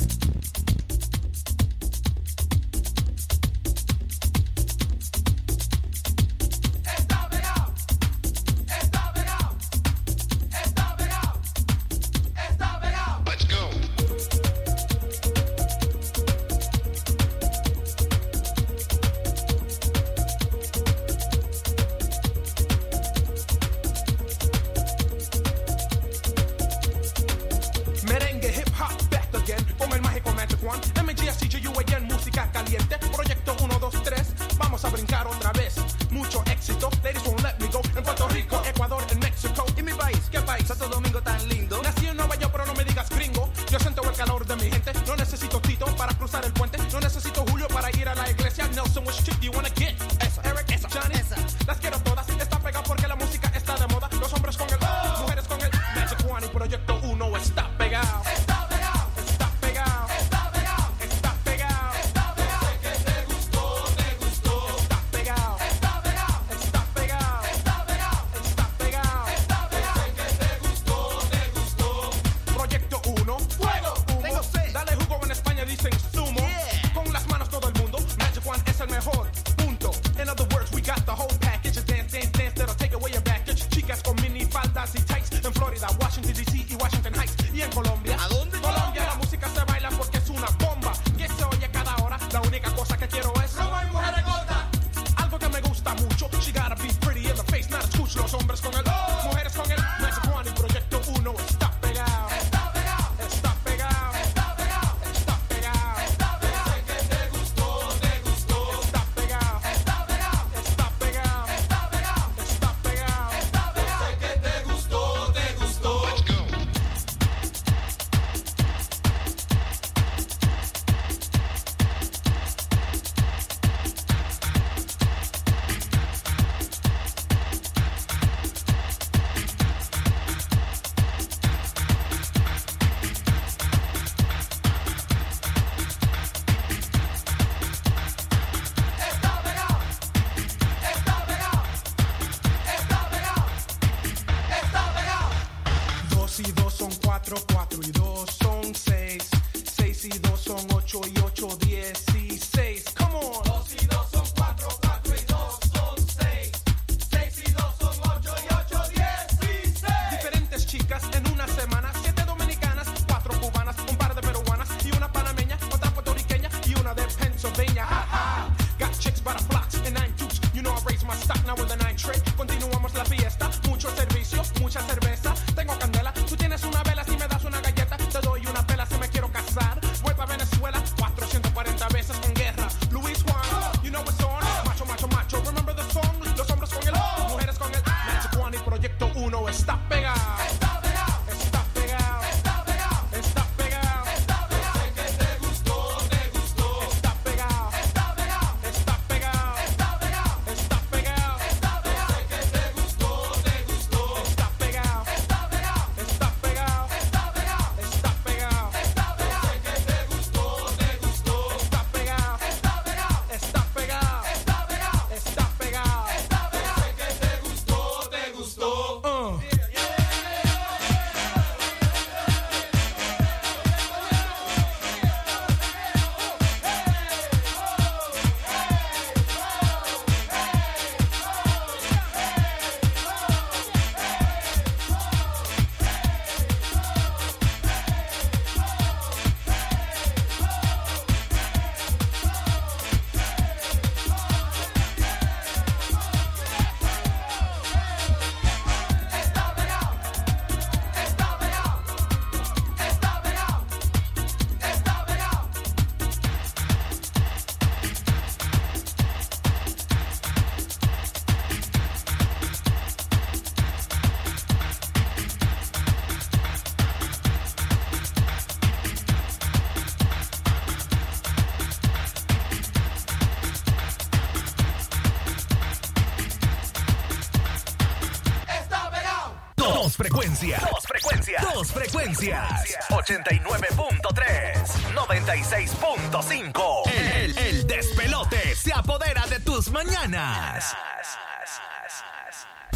Frecuencias. 89.3. 96.5. El, el, el despelote se apodera de tus mañanas.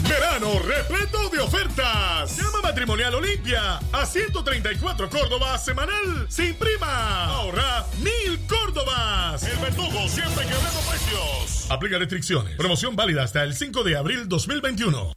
Verano repleto de ofertas. Llama Matrimonial Olimpia a 134 Córdoba semanal sin prima. Ahorra mil Córdobas. El verdugo siempre quebrando precios. Aplica restricciones. Promoción válida hasta el 5 de abril 2021.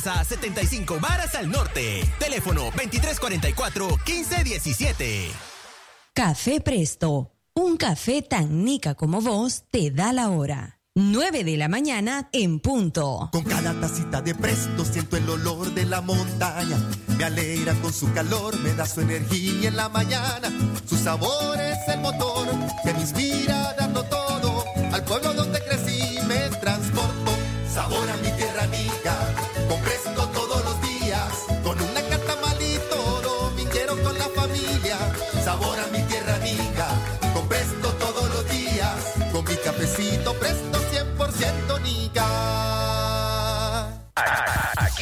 75 varas al norte. Teléfono 2344-1517. Café Presto. Un café tan nica como vos te da la hora. 9 de la mañana en punto. Con cada tacita de presto siento el olor de la montaña. Me alegra con su calor, me da su energía en la mañana. Su sabor es el motor que me inspira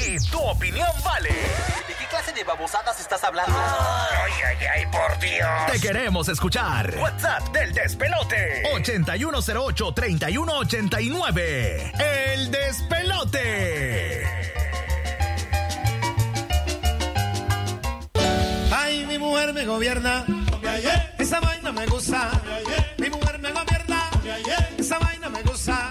Aquí tu opinión vale. ¿De qué clase de babosadas estás hablando? Ay, ay, ay, por Dios. Te queremos escuchar. WhatsApp del despelote. 8108-3189. El despelote. Ay, mi mujer me gobierna. Esa vaina me gusta. Mi mujer me gobierna. Esa vaina me gusta.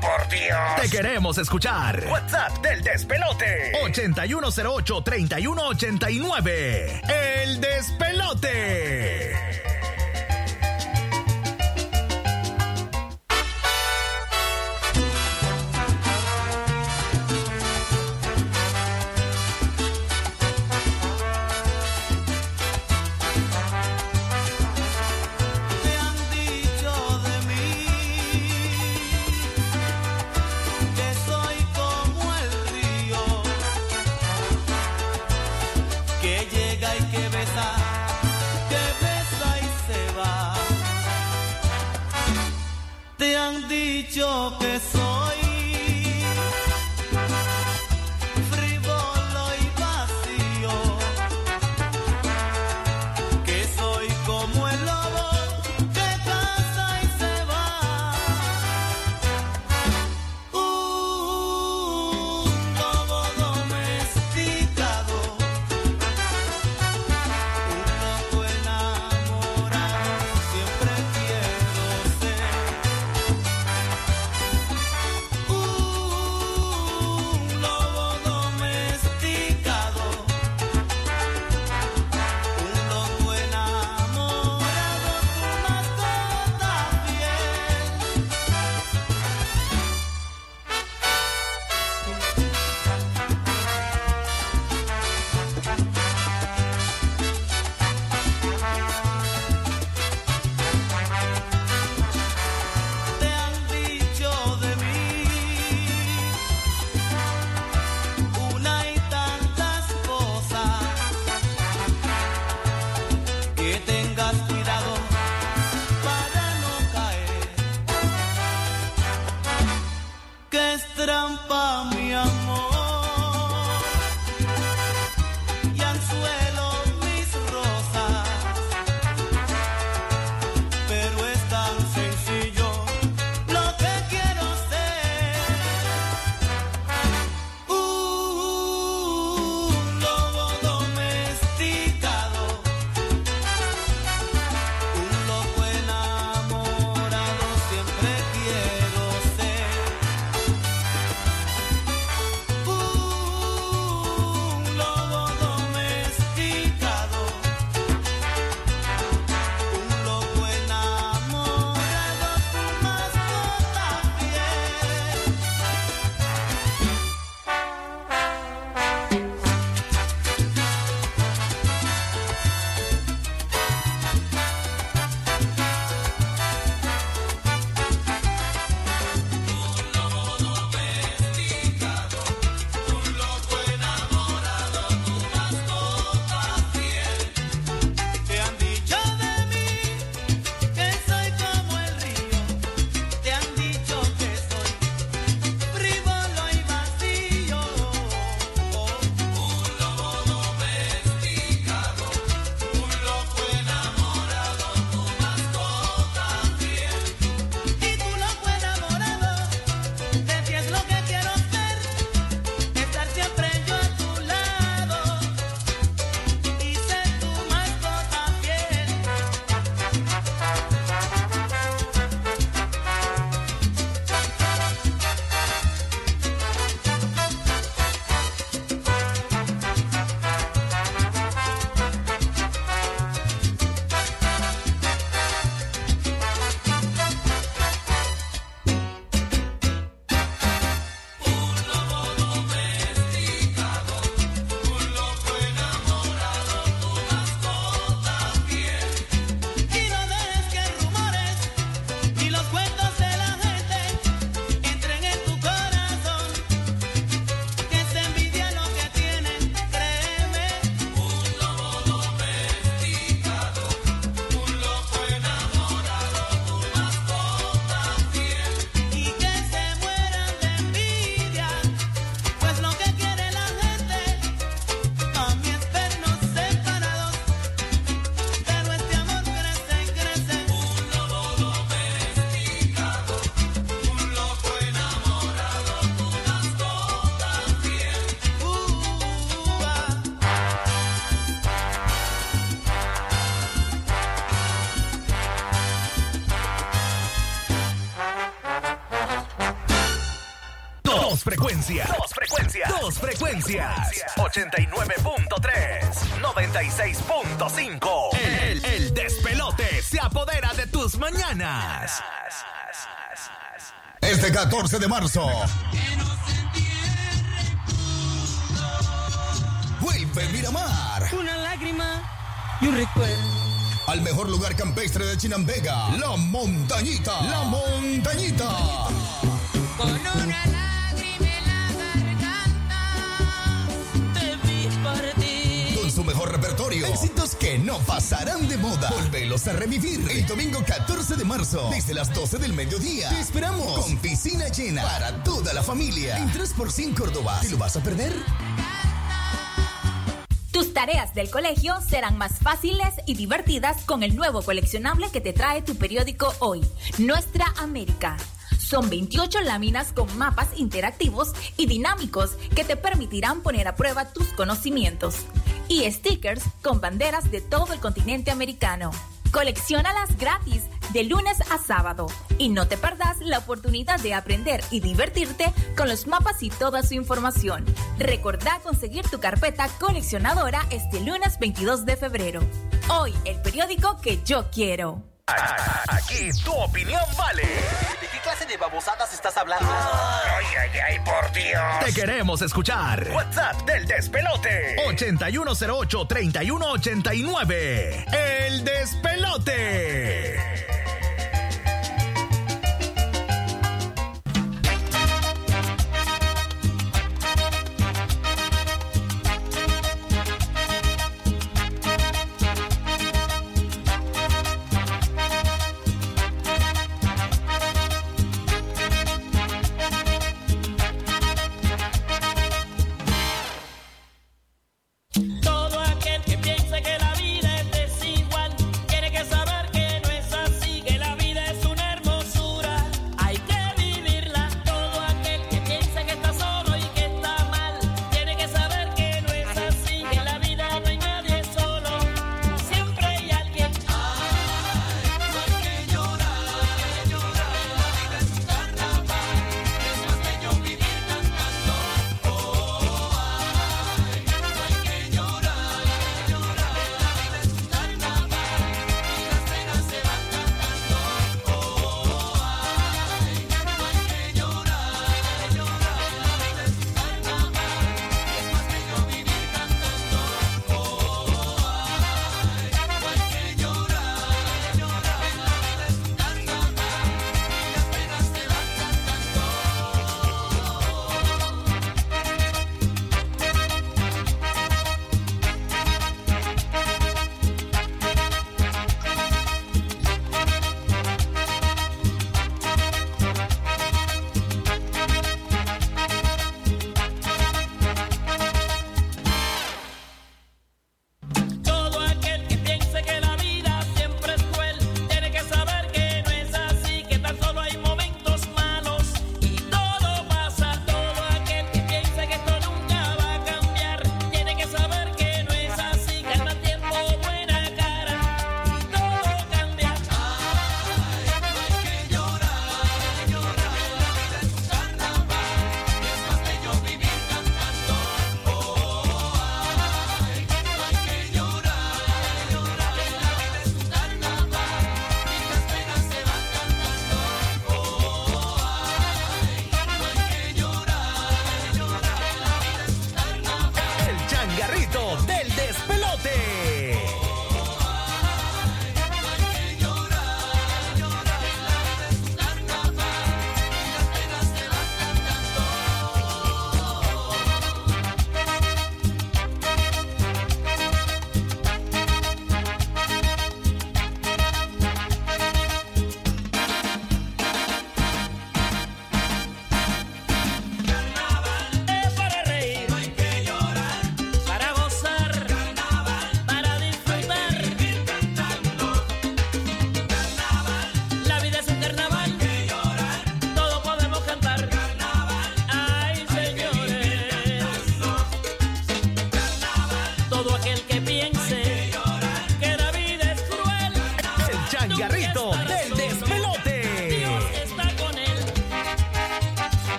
por Dios. Te queremos escuchar. WhatsApp del despelote. 8108-3189. El despelote. Dos frecuencias. 89.3. 96.5. El, el despelote se apodera de tus mañanas. Este 14 de marzo. Vuelve Miramar. Una lágrima y un recuerdo. Al mejor lugar campestre de Chinandega. La Montañita. La Montañita. Con una Éxitos que no pasarán de moda. Volvelos a revivir. El domingo 14 de marzo. Desde las 12 del mediodía. Te esperamos. Con piscina llena. Para toda la familia. En 3x100 Córdoba. ¿Te lo vas a perder? Tus tareas del colegio serán más fáciles y divertidas con el nuevo coleccionable que te trae tu periódico hoy, Nuestra América. Son 28 láminas con mapas interactivos y dinámicos que te permitirán poner a prueba tus conocimientos. Y stickers con banderas de todo el continente americano. Colecciónalas gratis de lunes a sábado y no te perdas la oportunidad de aprender y divertirte con los mapas y toda su información. Recordá conseguir tu carpeta coleccionadora este lunes 22 de febrero. Hoy, el periódico que yo quiero. Aquí tu opinión vale. ¿De qué clase de babosadas estás hablando? Ay, ay, ay, por Dios. Te queremos escuchar. WhatsApp del despelote. 8108-3189. El despelote.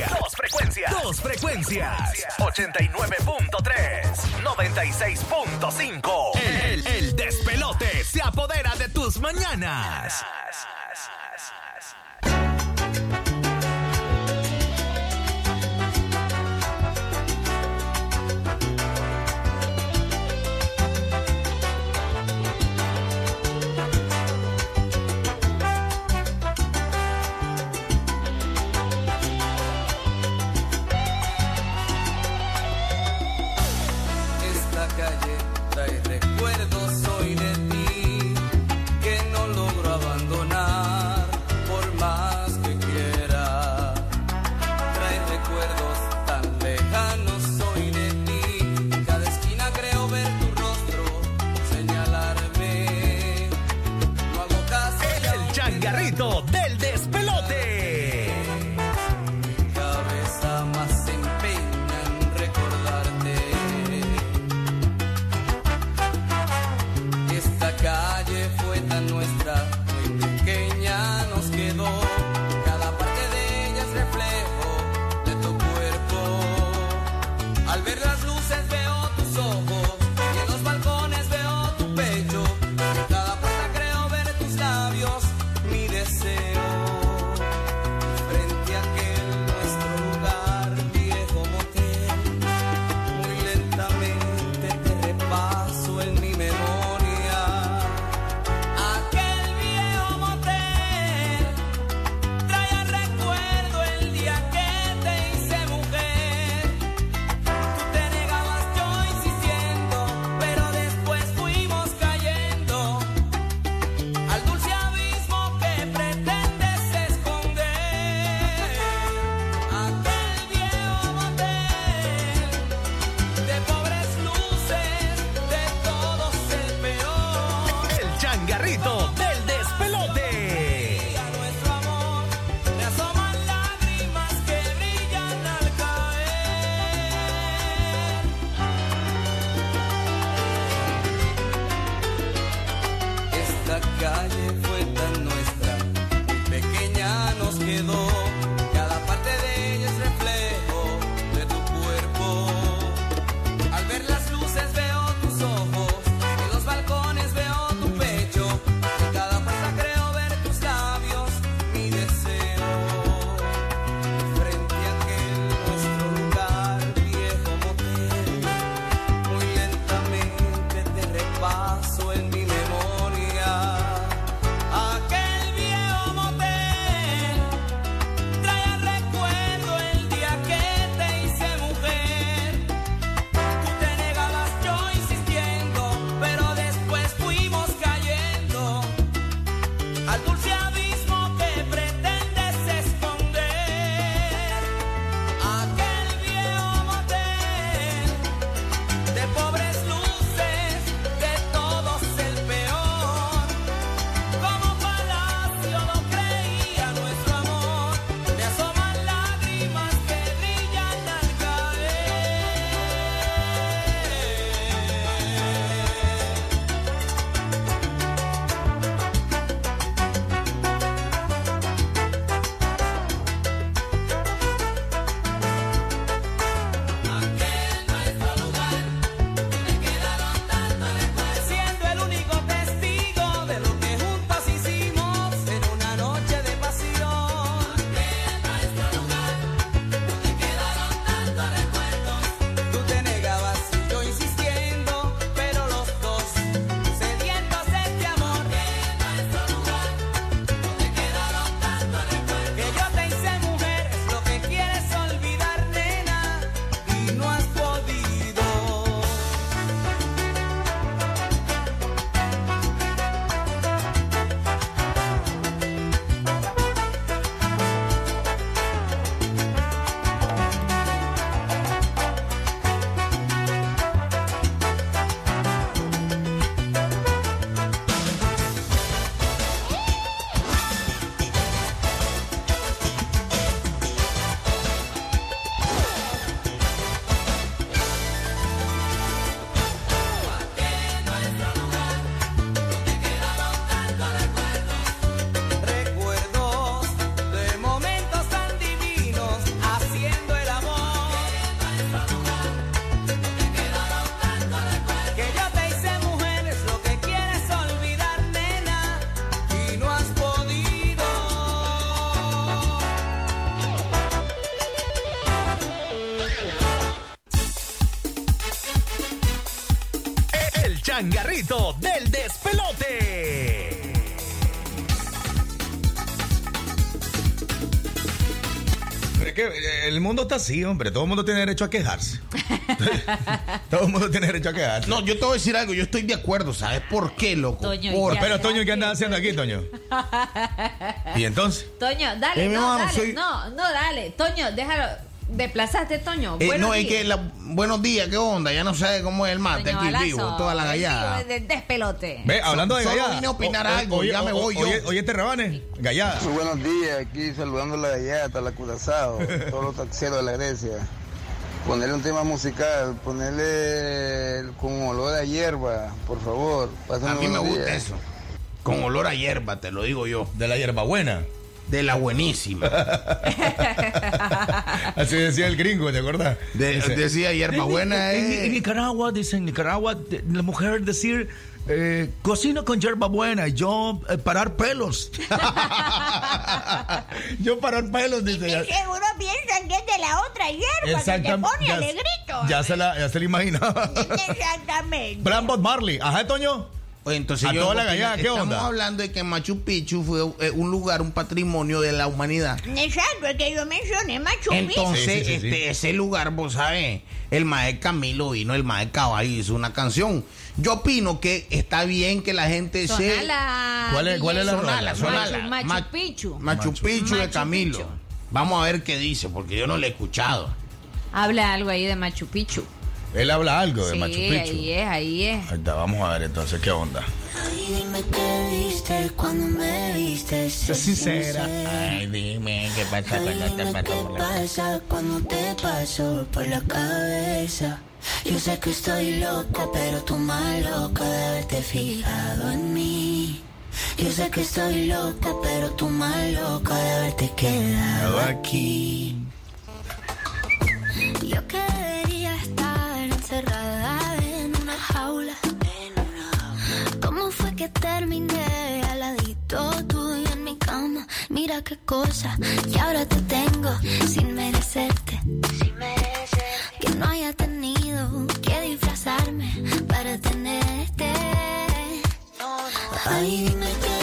Dos frecuencias. Dos frecuencias. 89.3, 96.5. El, el despelote se apodera de tus mañanas. Del despelote. Pero es que eh, el mundo está así, hombre. Todo el mundo tiene derecho a quejarse. Todo el mundo tiene derecho a quejarse. No, yo te voy a decir algo, yo estoy de acuerdo, ¿sabes por qué, loco? Toño, Por- Pero, Toño, ¿qué andas haciendo aquí, Toño? ¿Y entonces? Toño, dale, Eh, no, hermano, dale, soy- no, no, dale. Toño, déjalo. Desplazaste, Toño. Eh, no, es días. que la- buenos días, ¿qué onda? Ya no sé cómo es el mate aquí Balazo, vivo, toda la gallada. despelote. Ve, hablando de Solo gallada. vine a opinar O- o- algo, ya me voy yo. Oye, oye, este rebane, gallada. Muy buenos días, aquí saludando a la gallata, la curazao, todos los taxeros de la Grecia. Ponerle un tema musical, ponerle con olor a hierba, por favor. A mí me gusta días. eso. Con olor a hierba, te lo digo yo. De la hierba buena. De la buenísima. Así decía el gringo, ¿te acuerdas? De- decía hierba buena En, es- en Nicaragua, dice en Nicaragua, de- la mujer decir, eh, cocino con hierba buena y yo eh, parar pelos. yo parar pelos, dice. Y seguro piensan que es de la otra hierba que te pone ya- alegrito. Ya se la, ya se la imaginaba. Exactamente. Bob Marley. Ajá, Toño. Oye, entonces A yo toda la gallada, ¿qué estamos onda? hablando de que Machu Picchu fue eh, un lugar, un patrimonio de la humanidad. Exacto, es que yo mencioné Machu Picchu. Entonces, este, ese lugar, vos sabes, el Mae Camilo vino, el Mae Caballo hizo una canción. Yo opino que está bien que la gente se... Sonala, ¿Cuál es- cuál es la Sonala, rola? sonala. Machu, Machu Ma- Picchu. Machu Picchu de Machu Camilo. Picchu. Vamos a ver qué dice, porque yo no lo he escuchado. Habla algo ahí de Machu Picchu. Él habla algo de sí, Machu Picchu. ahí es, ahí es. Ahí está, vamos a ver entonces qué onda. Ay, dime qué viste cuando me viste. Sé sincera. Ay, dime qué pasa Ay, cuando te dime paso qué por la- pasa cuando te paso por la cabeza. Yo sé que estoy loca, pero tú más loca de haberte fijado en mí. Yo sé que estoy loca, pero tú más loca de haberte quedado aquí. Yo que encerrada en una jaula. ¿Cómo fue que terminé al ladito tuyo en mi cama? Mira qué cosa, y ahora te tengo sin merecerte. Que no haya tenido que disfrazarme para tenerte. Ay, dime qué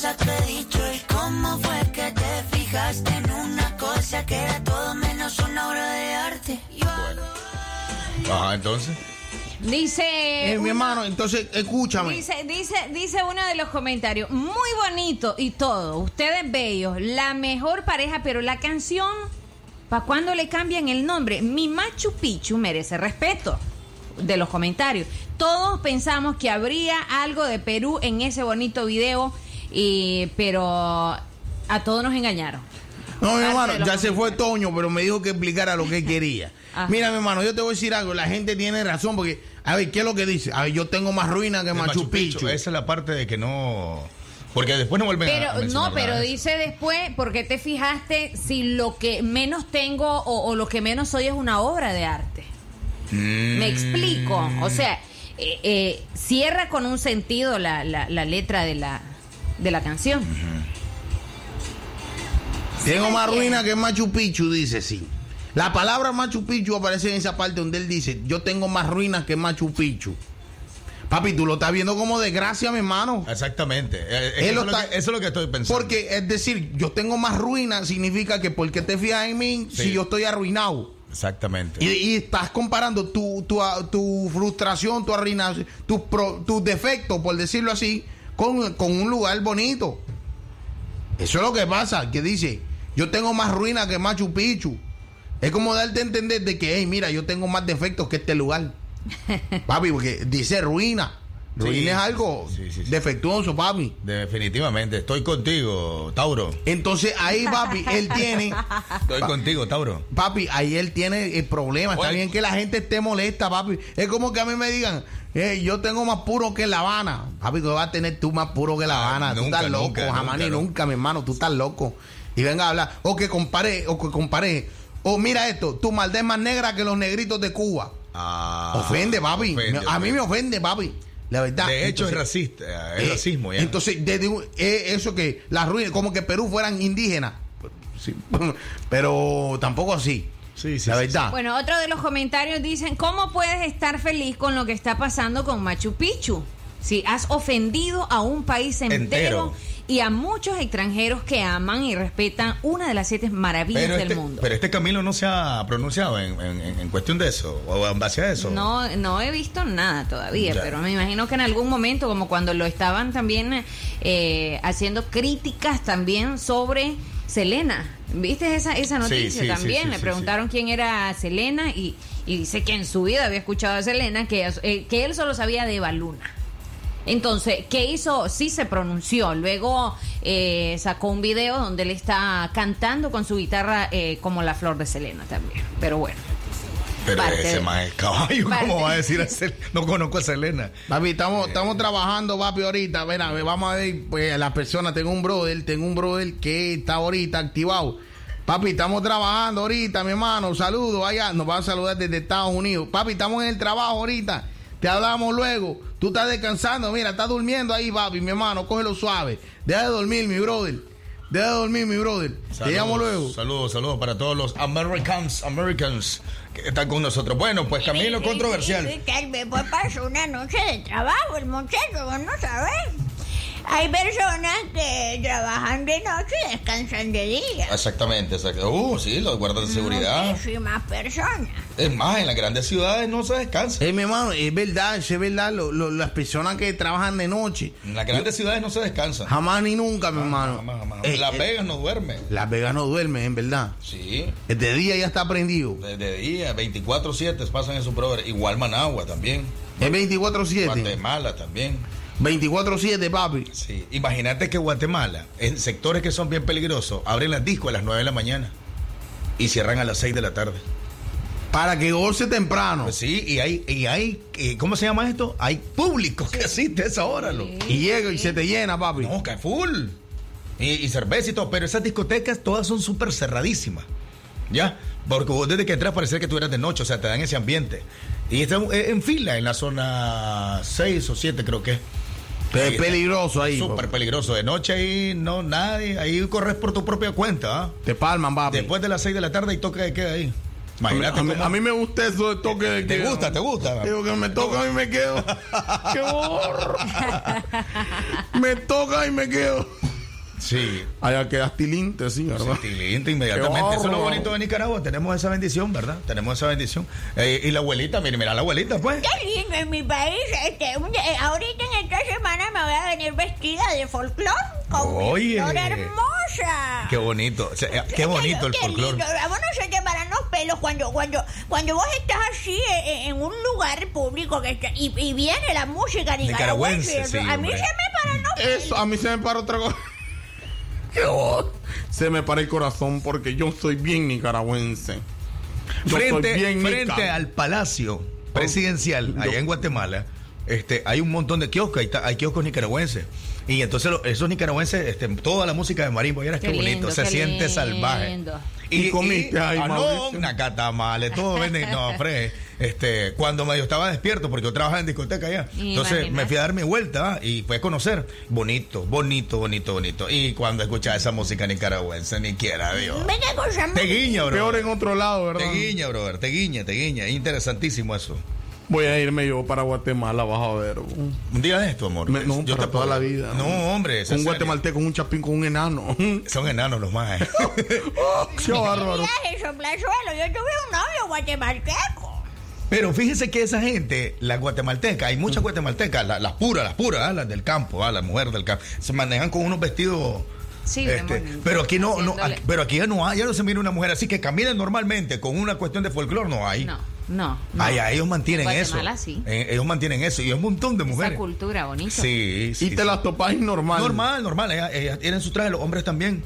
cada cosa que he dicho. ¿Y cómo fue que te fijaste en una cosa que era todo menos una obra de arte? Ajá, entonces. Dice. Eh, mi hermano, entonces, escúchame. Dice, dice, dice uno de los comentarios, muy bonito y todo, ustedes bellos, la mejor pareja, pero la canción, ¿para cuándo le cambian el nombre? Mi Machu Picchu merece respeto de los comentarios. Todos pensamos que habría algo de Perú en ese bonito video, y, pero a todos nos engañaron. No, mi hermano, ya se fue Toño, pero me dijo que explicara lo que quería. Mira, mi hermano, yo te voy a decir algo. La gente tiene razón porque, a ver, ¿qué es lo que dice? A ver, yo tengo más ruinas que Machu, Picchu. Esa es la parte de que no. Porque después no vuelven a- a. Pero no, pero dice después, porque te fijaste si lo que menos tengo o, o lo que menos soy es una obra de arte. Mm. Me explico. O sea, eh, eh, cierra con un sentido la, la- la letra de la, de la canción. Tengo más ruinas que Machu Picchu, dice sí. La palabra Machu Picchu aparece en esa parte donde él dice, yo tengo más ruinas que Machu Picchu. Papi, tú lo estás viendo como desgracia, mi hermano. Exactamente. Eh, es lo eso, es lo está- que, eso es lo que estoy pensando. Porque, es decir, yo tengo más ruinas, significa que porque te fijas en mí Sí. si yo estoy arruinado. Exactamente. Y, y estás comparando tu, tu, tu frustración, tu arruinación, tus pro- tus defectos, por decirlo así, con, con un lugar bonito. Eso es lo que pasa, que dice, yo tengo más ruinas que Machu Picchu. Es como darte a entender de que, hey, mira, yo tengo más defectos que este lugar. papi, porque dice ruina. Ruina Sí, es algo sí, sí, sí. defectuoso, papi. Definitivamente. Estoy contigo, Tauro. Entonces ahí, papi, él tiene... Estoy contigo, Tauro. Papi, ahí él tiene el problema. Está bien que la gente esté molesta, papi. Es como que a mí me digan, eh, yo tengo más puro que La Habana. Papi, tú vas a tener tú más puro que La Habana. tú nunca, estás loco, nunca, jamás nunca, ni no. nunca, mi hermano. Tú estás loco. Y venga a hablar. O que compare, o que compare. O mira esto, tu maldad es más negra que los negritos de Cuba. Ah, ofende, papi. ofende, a mí me ofende, papi. La verdad. De hecho, es racista, es eh, racismo ya. Entonces, eh, eso que las ruinas, como que Perú fueran indígenas. Sí, pero tampoco así. Sí, la verdad. Bueno, otro de los comentarios dicen, ¿cómo puedes estar feliz con lo que está pasando con Machu Picchu? Si has ofendido a un país entero, Entero. y a muchos extranjeros que aman y respetan una de las siete maravillas pero, del este, mundo. pero este Camilo no se ha pronunciado en, en- en- en cuestión de eso, o en base a eso. No, no he visto nada todavía, Ya. pero me imagino que en algún momento, como cuando lo estaban también eh, haciendo críticas también sobre Selena. ¿Viste esa, esa noticia sí, sí, también? sí, Le preguntaron quién era Selena y, y dice que en su vida había escuchado a Selena, que, eh, que él solo sabía de Eva Luna. Entonces, ¿qué hizo? Sí se pronunció. Luego eh, sacó un video donde él está cantando con su guitarra eh, como la flor de Selena también. Pero bueno. Pero Parte ese más es caballo, parte- ¿cómo va a decir a Sel- No conozco a Selena. Papi, estamos, estamos trabajando, papi, ahorita. Ven, a ver, vamos a ver, pues, las personas. Tengo un brother, tengo un brother que está ahorita activado. Papi, estamos trabajando ahorita, mi hermano. Saludos allá. Nos van a saludar desde Estados Unidos. Papi, estamos en el trabajo ahorita. Te hablamos luego. Tú estás descansando. Mira, estás durmiendo ahí, papi, mi hermano. Cógelo suave. Deja de dormir, mi brother. Deja de dormir, mi brother. Te llamo luego. Saludos, saludos para todos los Americans, Americans están con nosotros. Bueno, pues Camilo controversial. Vez pues pasó una noche de trabajo el muchacho, vos no sabés. Hay personas que trabajan de noche y descansan de día. Exactamente, exacto. Uh, sí, los guardas de seguridad. Muchísimas personas. Es más, en las grandes ciudades no se descansa. Eh, mi hermano, es verdad, es verdad. lo- lo- las personas que trabajan de noche. En las grandes ciudades no se descansa. Jamás ni nunca, mi hermano. Eh, Las eh, Vegas no duerme. Las Vegas no duermen, en verdad. Sí. De día ya está prendido. Desde día, 24-7 pasan en su programa. Igual Managua también. Es 24-7. Guatemala también. 24-7, papi. Sí. Imagínate que Guatemala, en sectores que son bien peligrosos, abren las discos a las 9 de la mañana y cierran a las 6 de la tarde. Para que goce temprano. Pues sí, y hay, y hay eh, ¿cómo se llama esto? Hay público que asiste a esa hora, loco. Y llega y se te llena, papi. No, que full. Y, y cerveza y todo, pero esas discotecas todas son súper cerradísimas. ¿Ya? Porque vos desde que entras parece que tú eras de noche, o sea, te dan ese ambiente. Y está en en fila en la zona 6 o 7 creo que. Pero es peligroso ahí. Súper peligroso. De noche ahí no nadie, ahí corres por tu propia cuenta. ¿ah? Te palman, papi. Después de las 6 de la tarde y toque de queda ahí. A mí, Imagínate a mí- cómo- a mí me gusta eso de toque de ¿Te queda. gusta? ¿Te gusta? Digo que me toca y me quedo. ¡Qué horror! me toca y me quedo. Sí. Allá quedas tilinte, sí, ¿verdad? Tilinte inmediatamente. Eso es lo bonito de Nicaragua. Tenemos esa bendición, ¿verdad? Tenemos esa bendición. Eh, y la abuelita, mire, mira la abuelita, pues. Qué lindo en mi país. Este, un- eh, ahorita en esta semana me voy a venir vestida de folclore con Oye. mi flor hermosa. Qué bonito. O sea, eh, qué bonito el lindo. A vos no se te paran los pelos cuando, cuando, cuando vos estás así eh, eh, en un lugar público que está- y, y viene la música nicaragüense. Nicaragüense, sí, a mí hombre. se me paran los Eso, a mí se me para otra cosa. Se me para el corazón porque yo soy bien nicaragüense. Yo frente bien al Palacio Presidencial, allá en Guatemala, este, hay un montón de kioscos, hay, hay kioscos nicaragüenses. Y entonces lo- esos nicaragüenses, este, toda la música de marimba, vieras qué, Qué bonito, lindo, se qué siente lindo. salvaje. ¿Y comiste ahí, ah, no, Mauricio? una catamales, todo venden, no, Fred, este, cuando medio estaba despierto, porque yo trabajaba en discoteca allá, entonces Imagínate. me fui a dar mi vuelta y fui a conocer, bonito, bonito, bonito, bonito, y cuando escuchaba esa música nicaragüense, ni quiera Dios. Te guiña, bro. Peor en otro lado, ¿verdad? Te guiña, brother, te guiña, te guiña. Es interesantísimo eso. Voy a irme yo para Guatemala, vas a ver. Un día de esto, amor. Me- no, Yo para te toda puedo- la vida. No, hombre. Un serio. guatemalteco, un chapín con un enano. Son enanos los más. Qué bárbaro. viaje, soplazuelo. Yo tuve un novio guatemalteco. Pero fíjense que esa gente, las guatemaltecas, hay muchas guatemaltecas, la- las puras, las puras, ah, las del campo, ah, las mujeres del campo, se manejan con unos vestidos. Sí, este, pero aquí no, no aquí- pero aquí ya no hay, ya no se mira una mujer así que camina normalmente con una cuestión de folclore, no hay. No, no. no. Ay, ay, ellos mantienen En eso. Sí. Eh, ellos mantienen eso y hay un montón de Esa mujeres. cultura bonita. Sí, sí. y te sí. las topas normal. Normal, normal. Ellas, ellas tienen su traje, los hombres también.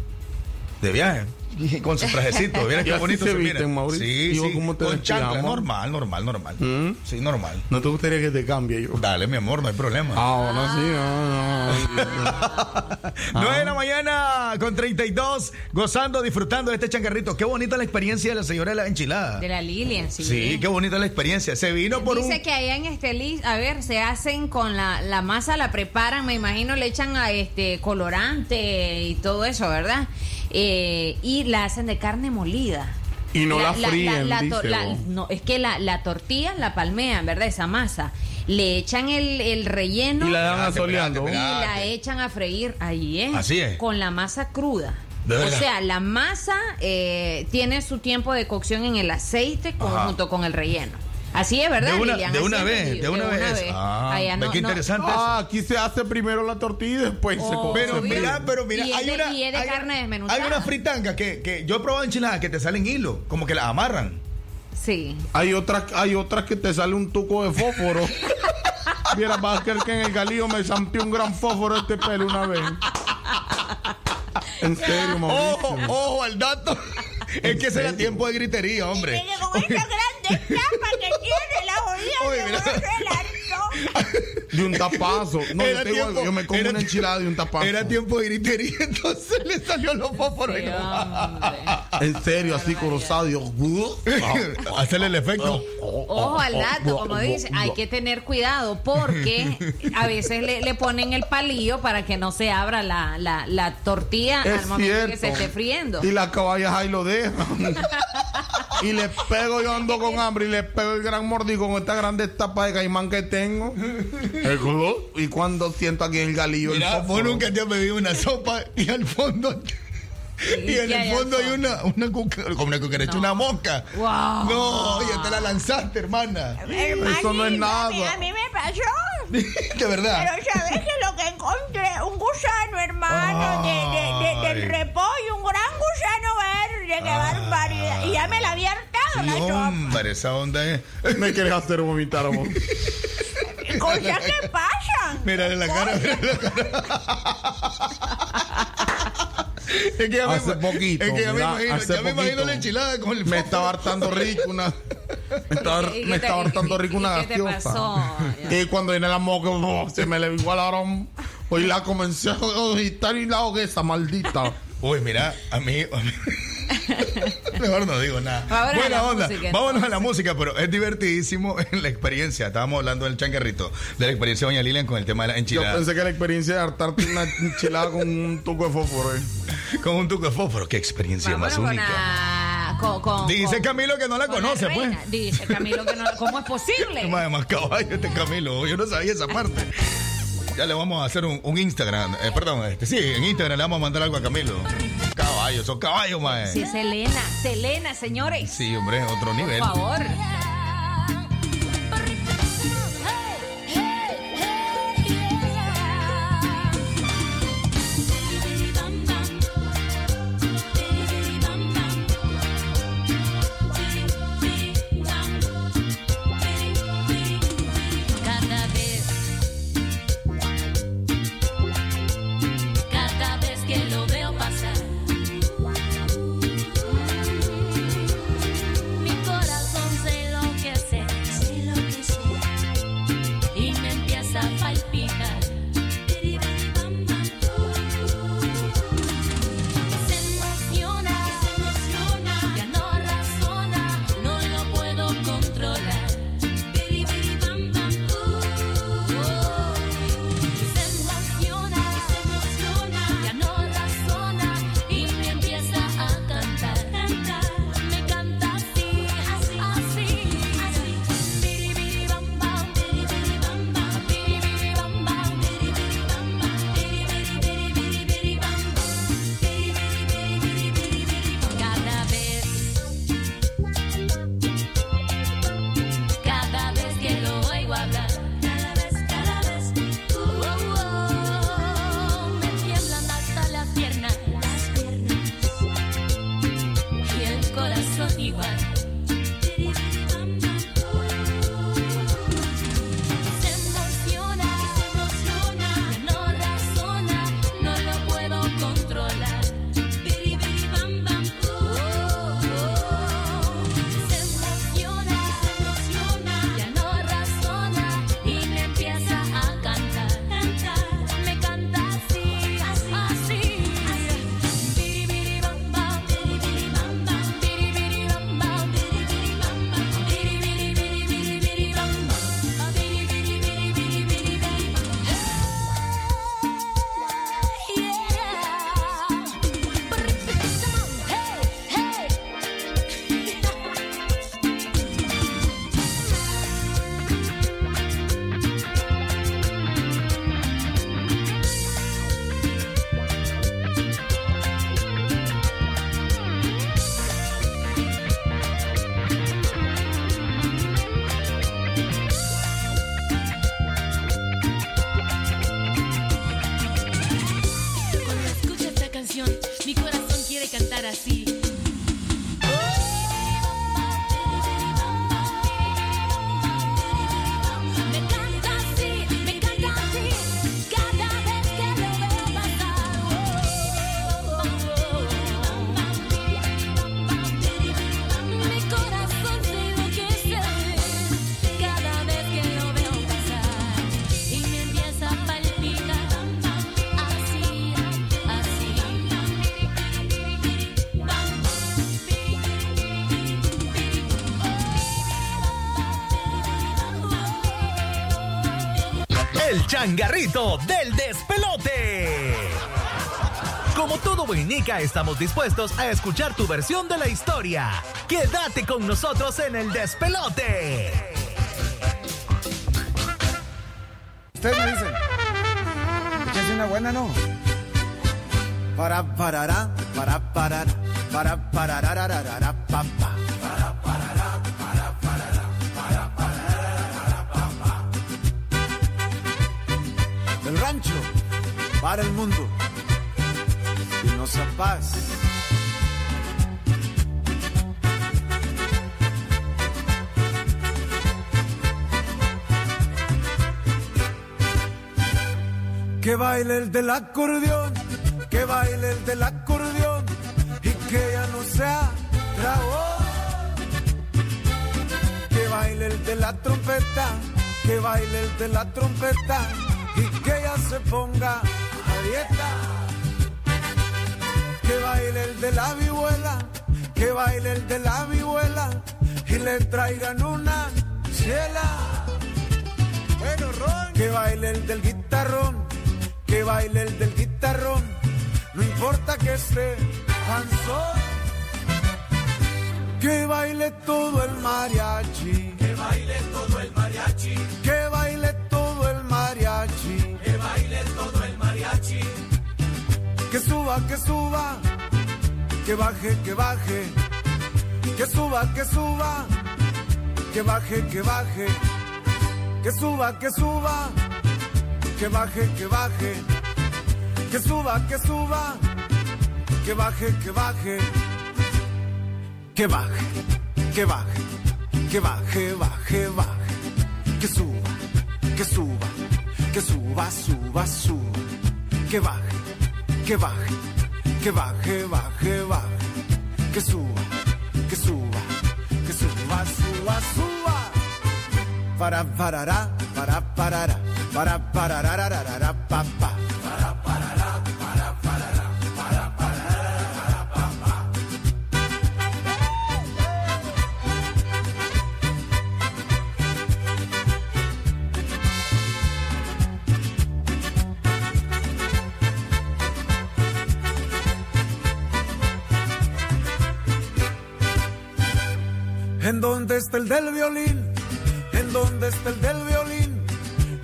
de viaje. Y con su trajecito, mira qué bonito se visten, Mauricio. Sí, ¿Y vos sí, cómo te con chancla, normal, normal, normal. ¿Mm? Sí, normal. ¿No te gustaría que te cambie yo? Dale, mi amor, no hay problema. Ahora sí, no, no. 9 de la mañana con 32, gozando, disfrutando de este changarrito. Qué bonita la experiencia de la señora de la enchilada. De la Lilian, sí. Sí, qué bonita la experiencia. Se vino por Dice un... que allá en Estelis, a ver, se hacen con la, la masa, la preparan, me imagino, le echan a este colorante y todo eso, ¿verdad? Eh, y la hacen de carne molida. Y no la fríen, to- dice, la- no, es que la, la tortilla la palmean, ¿verdad? Esa masa. Le echan el, el relleno Y la dejan asoleando. y la echan a freír. Ahí es. Así es. Con la masa cruda. De O sea, la masa eh, tiene su tiempo de cocción en el aceite con- junto con el relleno. Así es, ¿verdad? De una- Lilian? de una vez, de una vez. Ah, Allá ve no- qué no- interesante eso. Ah, aquí se hace primero la tortilla y después se Oh, come. Pero Obvio. mira, pero mira, hay de- una. y es de hay- carne desmenuzada. Hay una fritanga que, que yo he probado enchiladas que te salen hilo, como que las amarran. Sí. Hay otras, hay otras que te sale un tuco de fósforo. Mira, va a creer que en el galillo me zampió un gran fósforo este pelo una vez. En serio, Mauricio. Ojo, ojo al dato. Es que ese era tiempo de gritería, hombre. Mire, con esta grande chapa que tiene la jodida Oye, mira. De un tapazo. No, Era yo, te tiempo- algo, yo me como una enchilada de un tapazo. Era tiempo de gritería, entonces le salió los fósforos. no. En serio, así corozado. Dios. Hacerle el efecto. Ojo al dato, como dice, hay que tener cuidado porque a veces le, le ponen el palillo para que no se abra la, la, la tortilla Es al momento cierto. que se esté friendo. Y las caballas ahí lo dejan. y le pego, yo ando con hambre y le pego el gran mordido con esta grande tapa de caimán que tengo. El y cuando siento aquí el galillo, Mira, el vos nunca te has bebido una sopa y al fondo. Y en ¿qué hay el fondo hay una, una, como una cucaracha, una mosca. Wow. No, ya te la lanzaste, hermana. Eso no es nada. A mí me pasó. De verdad. Pero ¿sabes que lo que encontré? Un gusano, hermano, de, de- de- Ay. del repollo, un gran gusano verde, qué barbaridad. Y ya me la había hartado la sopa. hombre, esa onda es. Me quieres hacer vomitar, amor. Cosas que pasan. Mírale la cara, mírale la cara. Es que ya me, Hace poquito, es que ya me mira, imagino, hace ya me imagino poquito. la enchilada con el Me estaba hartando rico una. Me estaba, ¿Y qué me te- estaba hartando rico una y qué te gaseosa. pasó? Y cuando viene la moca, oh, se me le igualaron. Hoy la comencé a agitar y la ahogué esa maldita. Uy, mira, a mí. a mí- Mejor no digo nada. Buena la onda. música, Vámonos a la música, pero es divertidísimo en la experiencia. Estábamos hablando del changarrito, de la experiencia de Doña Lilian con el tema de la Yo enchilada. pensé que la experiencia de hartarte una enchilada con un tuco de fósforo. eh. Con un tuco de fósforo. Qué experiencia Vámonos más única. la- con- con- Dice con- Camilo que no la con conoce, pues. Dice Camilo que no. ¿Cómo es posible? Más, más caballo este Camilo. Yo no sabía esa parte. Ya le vamos a hacer un, un Instagram. eh, perdón, este, sí, en Instagram le vamos a mandar algo a Camilo. Caballos, son caballos, mae. Sí, Selena, Selena, señores. Sí, hombre, otro nivel. Por favor. El changarrito del despelote. Como todo buenica, estamos dispuestos a escuchar tu versión de la historia. Quédate con nosotros en el despelote. Ustedes me dicen. Échense una buena, ¿no? Para parará, para parar, para pararararara, pa, pa. Del para el mundo. Y sea paz. Que baile el del acordeón, que baile el del acordeón y que ya no sea dragón. Que baile el de la trompeta, que baile el de la trompeta y que ya se ponga Que baile el de la vihuela, que baile el de la vihuela y le traigan una ciela. Bueno. Que baile el del guitarrón, que baile el del guitarrón, no importa que esté cansón. Que baile todo el mariachi, que baile todo el mariachi, Que suba, que suba, que baje, que baje, que suba, que suba, que baje, que baje, que suba, que suba, que baje, que baje, que suba, que suba, que baje, que baje, que baje, que baje, que baje, baje, baje, que suba, que suba, que suba, suba, suba, que baje, que baje, que baje, baje, baje, que suba, que suba, que suba, suba, suba. Para parará, para parará, para pararararara, pa pa. Dónde está el del violín? ¿En dónde está el del violín?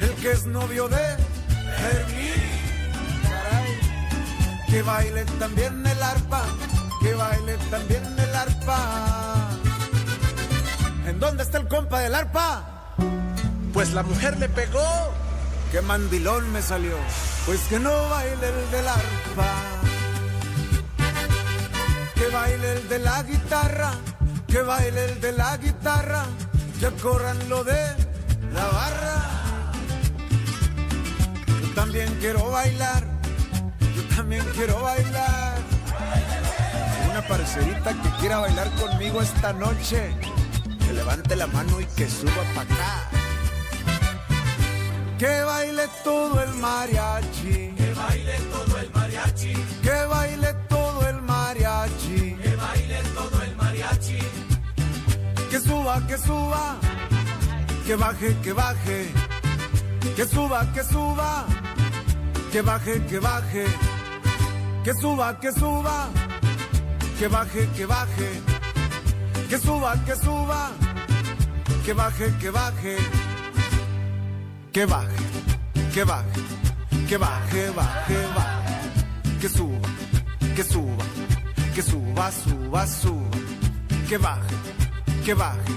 El que es novio de Fermín. Caray. Que baile también el arpa, que baile también el arpa. ¿En dónde está el compa del arpa? Pues la mujer le pegó. Qué mandilón me salió. Pues que no baile el del arpa. Que baile el de la guitarra, que baile el de la guitarra, que corran lo de la barra. Yo también quiero bailar, yo también quiero bailar. Una parcerita que quiera bailar conmigo esta noche, que levante la mano y que suba para acá. Que baile todo el mariachi. Que baile todo que suba. Que baje, que baje. Que suba, que suba. Que baje, que baje. Que suba, que suba. Que baje, que baje. Que suba, que suba. Que baje, que baje que baje, que baje, que baje, baje, baje, que suba, que suba, que suba, suba, suba, que baje, que baje,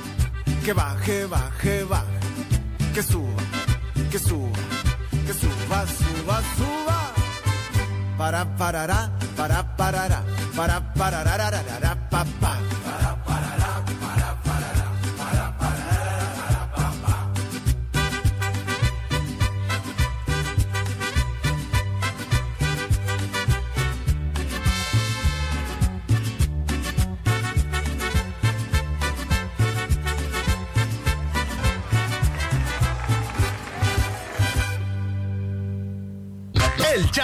que baje, baje, baje, que suba, que suba, que suba, suba, suba, para parará, para parará, para parará, pa pa. El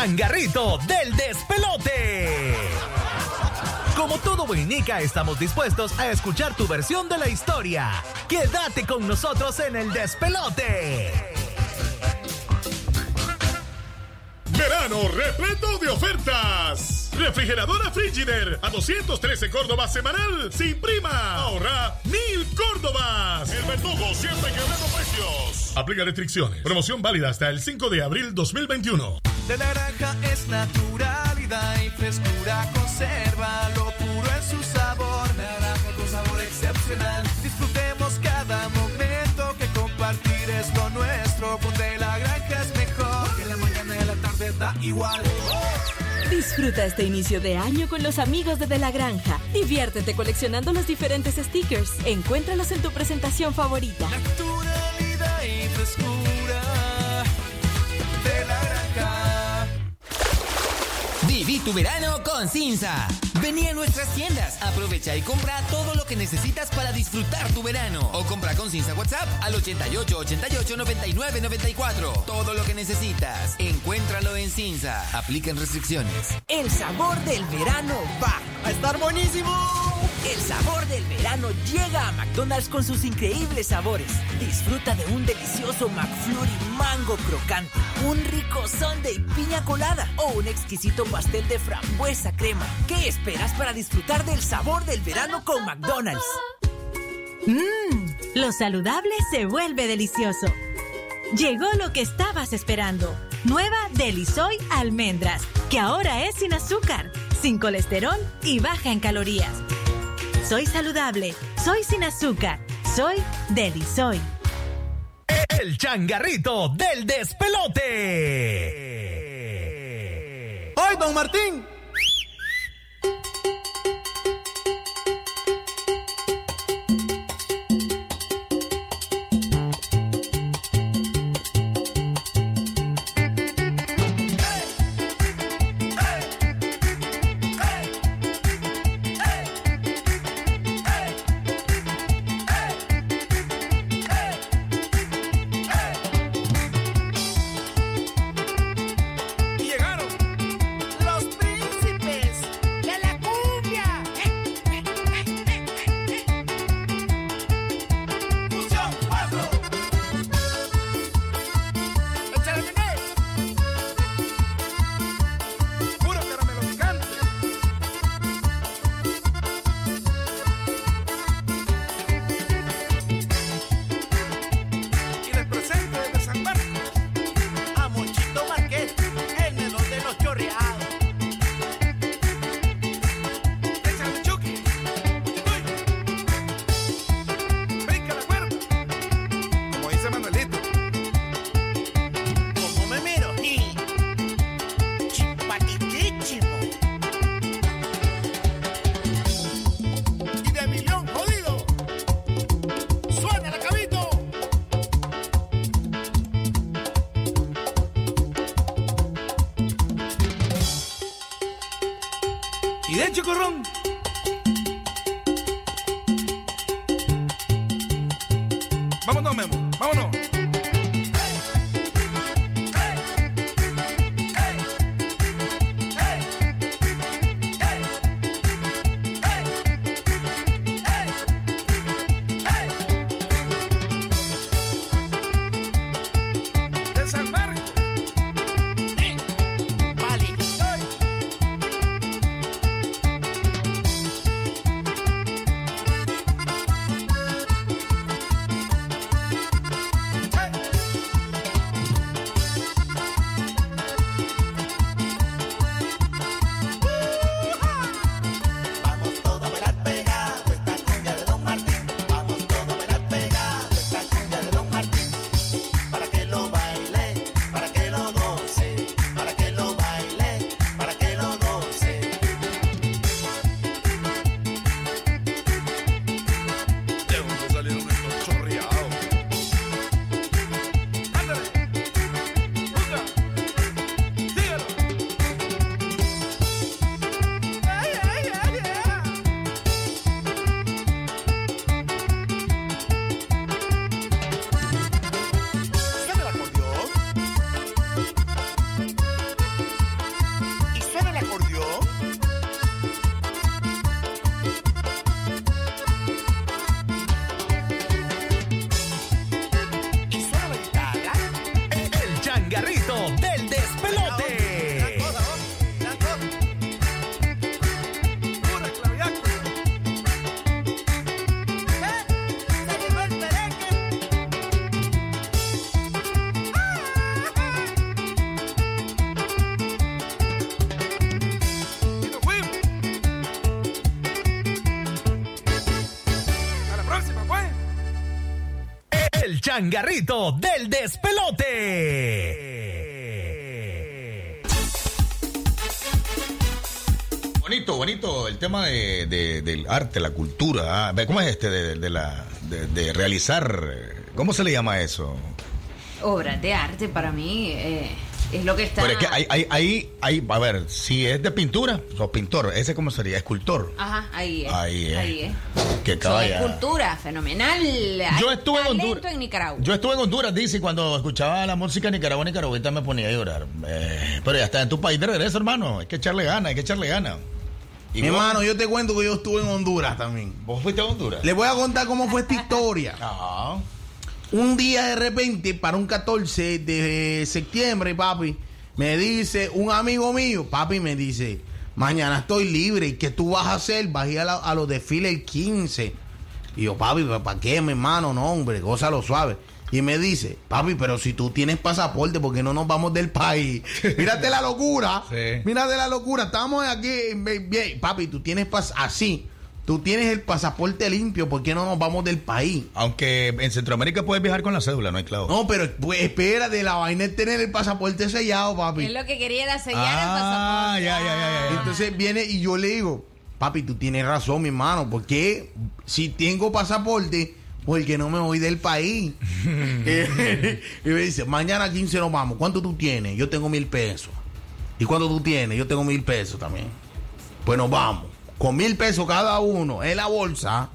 changarrito del despelote. Como todo Boinica, estamos dispuestos a escuchar tu versión de la historia. Quédate con nosotros en el despelote. Verano repleto de ofertas. Refrigeradora Frigider a 213 Córdobas semanal sin prima. Ahorra mil Córdobas. El verdugo siempre quebrando precios. Aplica restricciones. Promoción válida hasta el 5 de abril 2021. De la granja es naturalidad y frescura conserva lo puro en su sabor. Naranja con sabor excepcional. Disfrutemos cada momento que compartir es lo nuestro. De la granja es mejor. Que la mañana y la tarde da igual. Disfruta este inicio de año con los amigos de De la Granja. Diviértete coleccionando los diferentes stickers. Encuéntralos en tu presentación favorita. Naturalidad y frescura Viví tu verano con Cinza. Vení a nuestras tiendas, aprovecha y compra todo lo que necesitas para disfrutar tu verano. O compra con Cinza WhatsApp al 88 88 99 94. Todo lo que necesitas, encuéntralo en Cinza. Aplican restricciones. El sabor del verano va a estar buenísimo. El sabor del verano llega a McDonald's con sus increíbles sabores. Disfruta de un delicioso McFlurry mango crocante, un rico sundae piña colada o un exquisito pastel de frambuesa crema. ¿Qué esperas para disfrutar del sabor del verano con McDonald's? Mmm, lo saludable se vuelve delicioso. Llegó lo que estabas esperando. Nueva Delisoy Almendras, que ahora es sin azúcar, sin colesterol y baja en calorías. Soy saludable, soy sin azúcar, soy Delisoy. El changarrito del despelote. ¡Hoy, don Martín! Changarrito del despelote. Bonito, bonito el tema de, de- del arte, la cultura. ah. ¿Cómo es este de, de la, de, de realizar? ¿Cómo se le llama eso? Obras de arte para mí eh, es lo que está. Pero es que hay, hay, hay, hay- a ver, si es de pintura, sos pintor. ¿Ese cómo sería? Escultor. Ajá, ahí es. Ahí es. Ahí es. Caballa. esculturas, fenomenal. Yo Hay estuve en Honduras. en Nicaragua. Yo estuve en Honduras, dice, y cuando escuchaba la música nicaragua nicaragüita me ponía a llorar. Eh, pero ya está en tu país de regreso, hermano. Hay que echarle ganas, hay que echarle ganas. Y Mi hermano, yo te cuento que yo estuve en Honduras también. ¿Vos fuiste a Honduras? Les voy a contar cómo fue esta historia. Un día de repente, para un 14 de septiembre, papi, me dice un amigo mío, papi me dice, mañana estoy libre, ¿y qué tú vas a hacer? Vas a ir a, la- a los desfiles el 15. Y yo, papi, ¿para qué, mi hermano? No, hombre, lo suave. Y me dice, papi, pero si tú tienes pasaporte, ¿por qué no nos vamos del país? Mírate la locura. Sí. Mírate la locura. Estamos aquí, papi, tú tienes pas así. Tú tienes el pasaporte limpio, ¿por qué no nos vamos del país? Aunque en Centroamérica puedes viajar con la cédula, no hay clavo. No, pero pues, espérate, la vaina es tener el pasaporte sellado, papi. Él lo que quería era sellar el Ah, pasaporte. ya, ya, ya, ya. Entonces viene y yo le digo, papi, tú tienes razón, mi hermano, porque si tengo pasaporte, porque no me voy del país. y me dice, mañana 15 nos vamos. ¿Cuánto tú tienes? Yo tengo mil pesos. ¿Y cuánto tú tienes? Yo tengo mil pesos también. Pues nos vamos. Con mil pesos cada uno en la bolsa.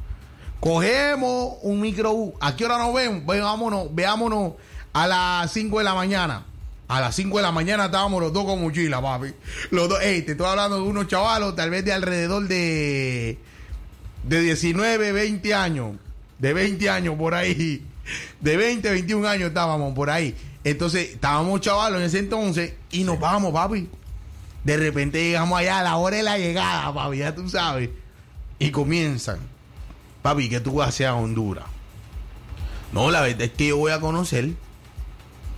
Cogemos un microbús. ¿A qué hora nos vemos? Veámonos, veámonos a las 5 de la mañana. A las 5 de la mañana estábamos los dos con mochila, papi. Los dos, ey, te estoy hablando de unos chavalos, tal vez de alrededor de, de 19, 20 años. De 20 años por ahí. De 20, 21 años estábamos por ahí. Entonces, estábamos chavalos en ese entonces y nos vamos, papi. De repente llegamos allá a la hora de la llegada, papi, ya tú sabes. Y comienzan. Papi, ¿qué tú vas a hacer a Honduras? No, la verdad es que yo voy a conocer.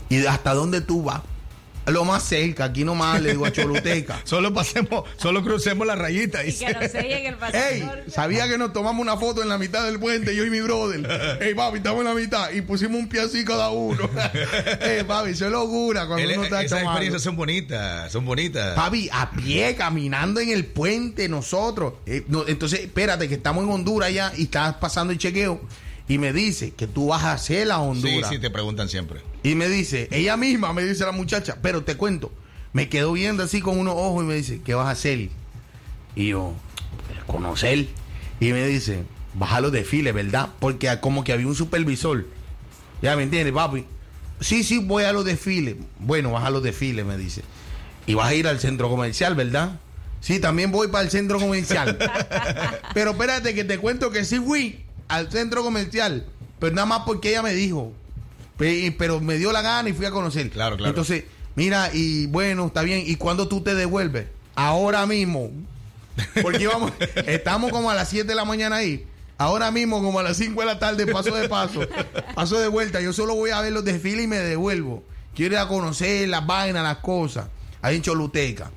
¿Y hasta dónde tú vas? Lo más cerca, aquí nomás le digo a Choluteca. solo pasemos, solo crucemos la rayita. Y que nos sellen el Ey, pasaporte. sabía que nos tomamos una foto en la mitad del puente, yo y mi brother. Ey, papi, estamos en la mitad y pusimos un pie así cada uno. Ey, papi, eso es locura cuando Él- uno está esas experiencias son bonitas, son bonitas. Papi, a pie, caminando en el puente, nosotros. Eh, no, entonces, espérate, que estamos en Honduras ya y estás pasando el chequeo. Y me dice que tú vas a hacer a Sí, Honduras. sí, te preguntan siempre. Y me dice, ella misma me dice la muchacha, pero te cuento, me quedó viendo así con unos ojos y me dice, ¿qué vas a hacer? Y yo, "Pues, conocer. Y me dice, vas a los desfiles, ¿verdad? Porque como que había un supervisor. Ya me entiendes, papi. Sí, sí, voy a los desfiles. Bueno, vas a los desfiles, me dice. Y vas a ir al centro comercial, ¿verdad? Sí, también voy para el centro comercial. pero espérate que te cuento que sí fui al centro comercial. Pero nada más porque ella me dijo. Pe- Pero me dio la gana y fui a conocer. Claro, claro. Entonces, mira, y bueno, está bien. ¿Y cuándo tú te devuelves? Ahora mismo. Porque íbamos, estamos como a las 7 de la mañana ahí. Ahora mismo, como a las 5 de la tarde, paso de paso. Paso de vuelta. Yo solo voy a ver los desfiles y me devuelvo. Quiero ir a conocer las vainas, las cosas. Ahí en Choluteca.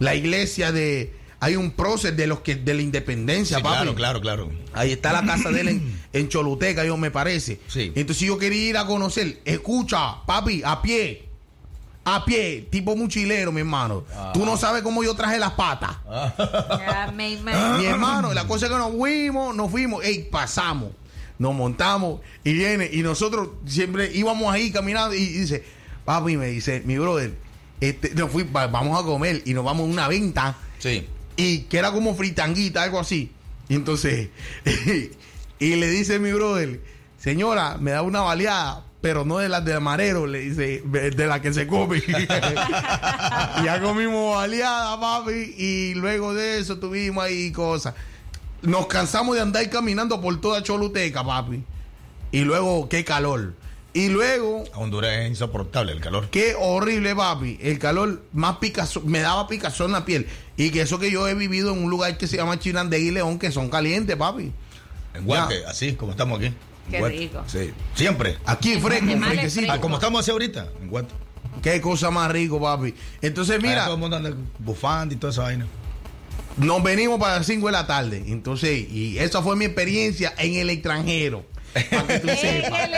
La iglesia de. Hay un prócer de los que de la independencia, Sí, papi. claro, claro, claro. Ahí está la casa de él en, en Choluteca, yo me parece. Sí. Entonces yo quería ir a conocer. Escucha, papi, a pie. A pie, tipo mochilero, mi hermano. Tú no sabes cómo yo traje las patas. Mi hermano, la cosa es que nos fuimos, nos fuimos, ey, pasamos, nos montamos y viene, y nosotros siempre íbamos ahí caminando y dice, papi, me dice, mi brother, este, nos fui, va- vamos a comer y nos vamos a una venta Sí. Y que era como fritanguita, algo así. Y entonces, y le dice mi brother, señora, me da una baleada, pero no de las de marero, le dice, de la que se come. ya comimos baleada, papi, y luego de eso tuvimos ahí cosas. Nos cansamos de andar caminando por toda Choluteca, papi. Y luego, qué calor. Y luego, A Honduras es insoportable el calor. Qué horrible, papi. El calor más picazón, me daba picazón en la piel. Y que eso que yo he vivido en un lugar que se llama Chinandegui y León, que son calientes, papi. En Guate, así como estamos aquí. Qué Guate. rico. Sí. Siempre. Aquí fresco, fresquecito. Ah, como estamos así ahorita, en Guate. Qué cosa más rico, papi. Entonces, Allá mira, todo el mundo anda bufando y toda esa vaina. nos venimos para las 5 de la tarde. Entonces, y esa fue mi experiencia en el extranjero. Que tú sepas.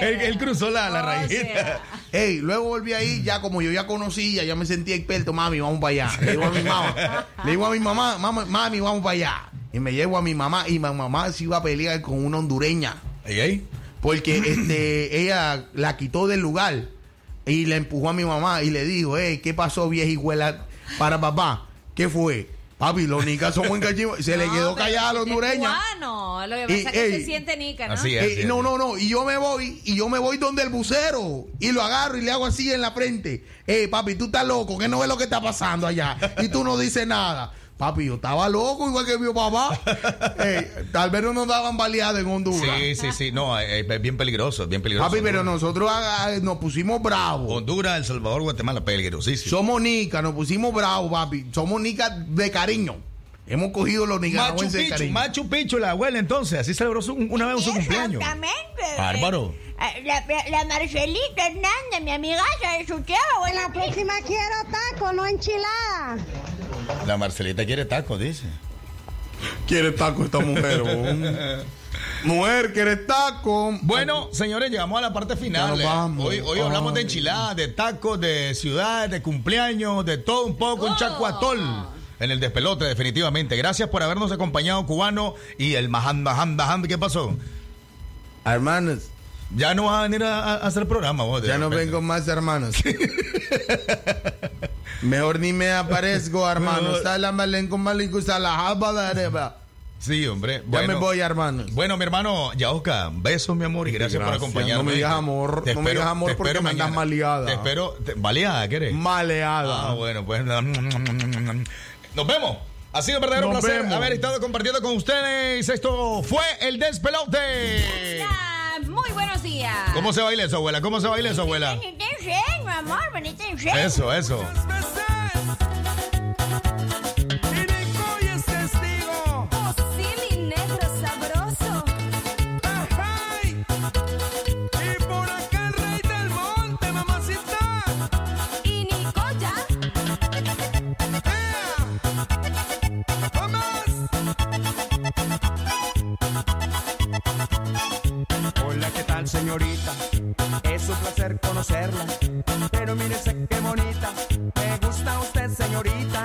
Él, él cruzó la, la O rayita. Ey, luego volví ahí, ya como yo ya conocía, ya me sentía experto, mami, vamos para allá. Le digo a mi mamá, le digo a mi mamá, "Mama- mami, vamos para allá. Y me llevo a mi mamá y mi mamá se iba a pelear con una hondureña. ¿Y ahí? Porque este, ella la quitó del lugar y le empujó a mi mamá y le dijo, hey, ¿qué pasó, viejijuela, para papá? ¿Qué fue? Papi, los nicas somos encachivados. Se le quedó callada a la es hondureña. cubano. Lo que Y, pasa es que ey, se siente nica, ¿no? Eh, no, no, no. Y yo me voy, y yo me voy donde el bucero. Y lo agarro y le hago así en la frente. Ey, papi, tú estás loco, que no ves lo que está pasando allá. Y tú no dices nada. Papi, yo estaba loco, igual que mi papá. Ey, tal vez no nos daban baleadas en Honduras. Sí, sí, sí. No, eh, es bien peligroso, bien peligroso. Papi, pero nosotros ah, nos pusimos bravos. Honduras, El Salvador, Guatemala, peligrosísimo. Somos nicas, nos pusimos bravos, papi. Somos nicas de cariño. Hemos cogido los Machu nicaragüenses de cariño. Machu Picchu, la abuela entonces, así celebró su- una vez su cumpleaños. Exactamente. Bárbaro. Eh, La, la Marcelita Hernández, mi amigaza de su chavo. La próxima quiero taco, no enchilada. La Marcelita quiere tacos, dice. Quiere taco esta mujer. Mujer, ¿quieres taco? Bueno, señores, llegamos a la parte final. Nos eh. vamos. Hoy, hoy hablamos de enchiladas, de tacos, de ciudades, de cumpleaños, de todo un poco, un chacuatol. En el despelote, definitivamente. Gracias por habernos acompañado, cubano. Y el Mahan, Mahan, Mahan, ¿qué pasó? Hermanos. Ya no vas a venir a, a hacer programa vos. Ya no vengo más, hermanos. Mejor ni me aparezco, hermano. Está la malenco malico, está la. Sí, hombre. Ya me voy, hermano. Bueno, mi hermano Yaoka, besos, mi amor, y gracias, por Gracias. acompañarme. No me digas amor, Te no me digas amor porque me andas maleada. Te espero, te- ¿baleada quieres? Maleada. Ah, bueno, pues. Nos vemos. Ha sido un verdadero Nos placer vemos. haber estado compartiendo con ustedes. Esto fue el despelote. Ah, Muy buenos días. ¿Cómo se baila eso, abuela? ¿Cómo se baila eso, abuela? Amor. Eso, eso. Señorita? Es un placer conocerla. Pero mírese qué bonita. Me gusta usted, señorita.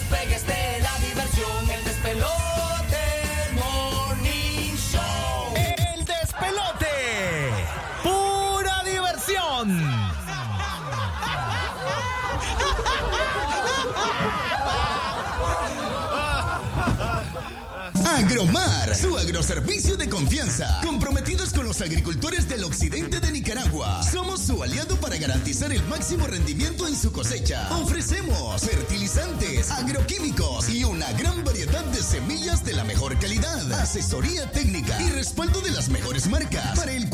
Agromar, su agroservicio de confianza. Comprometidos con los agricultores del occidente de Nicaragua. Somos su aliado para garantizar el máximo rendimiento en su cosecha. Ofrecemos fertilizantes, agroquímicos y una gran variedad de semillas de la mejor calidad. Asesoría técnica y respaldo de las mejores marcas para el cuidado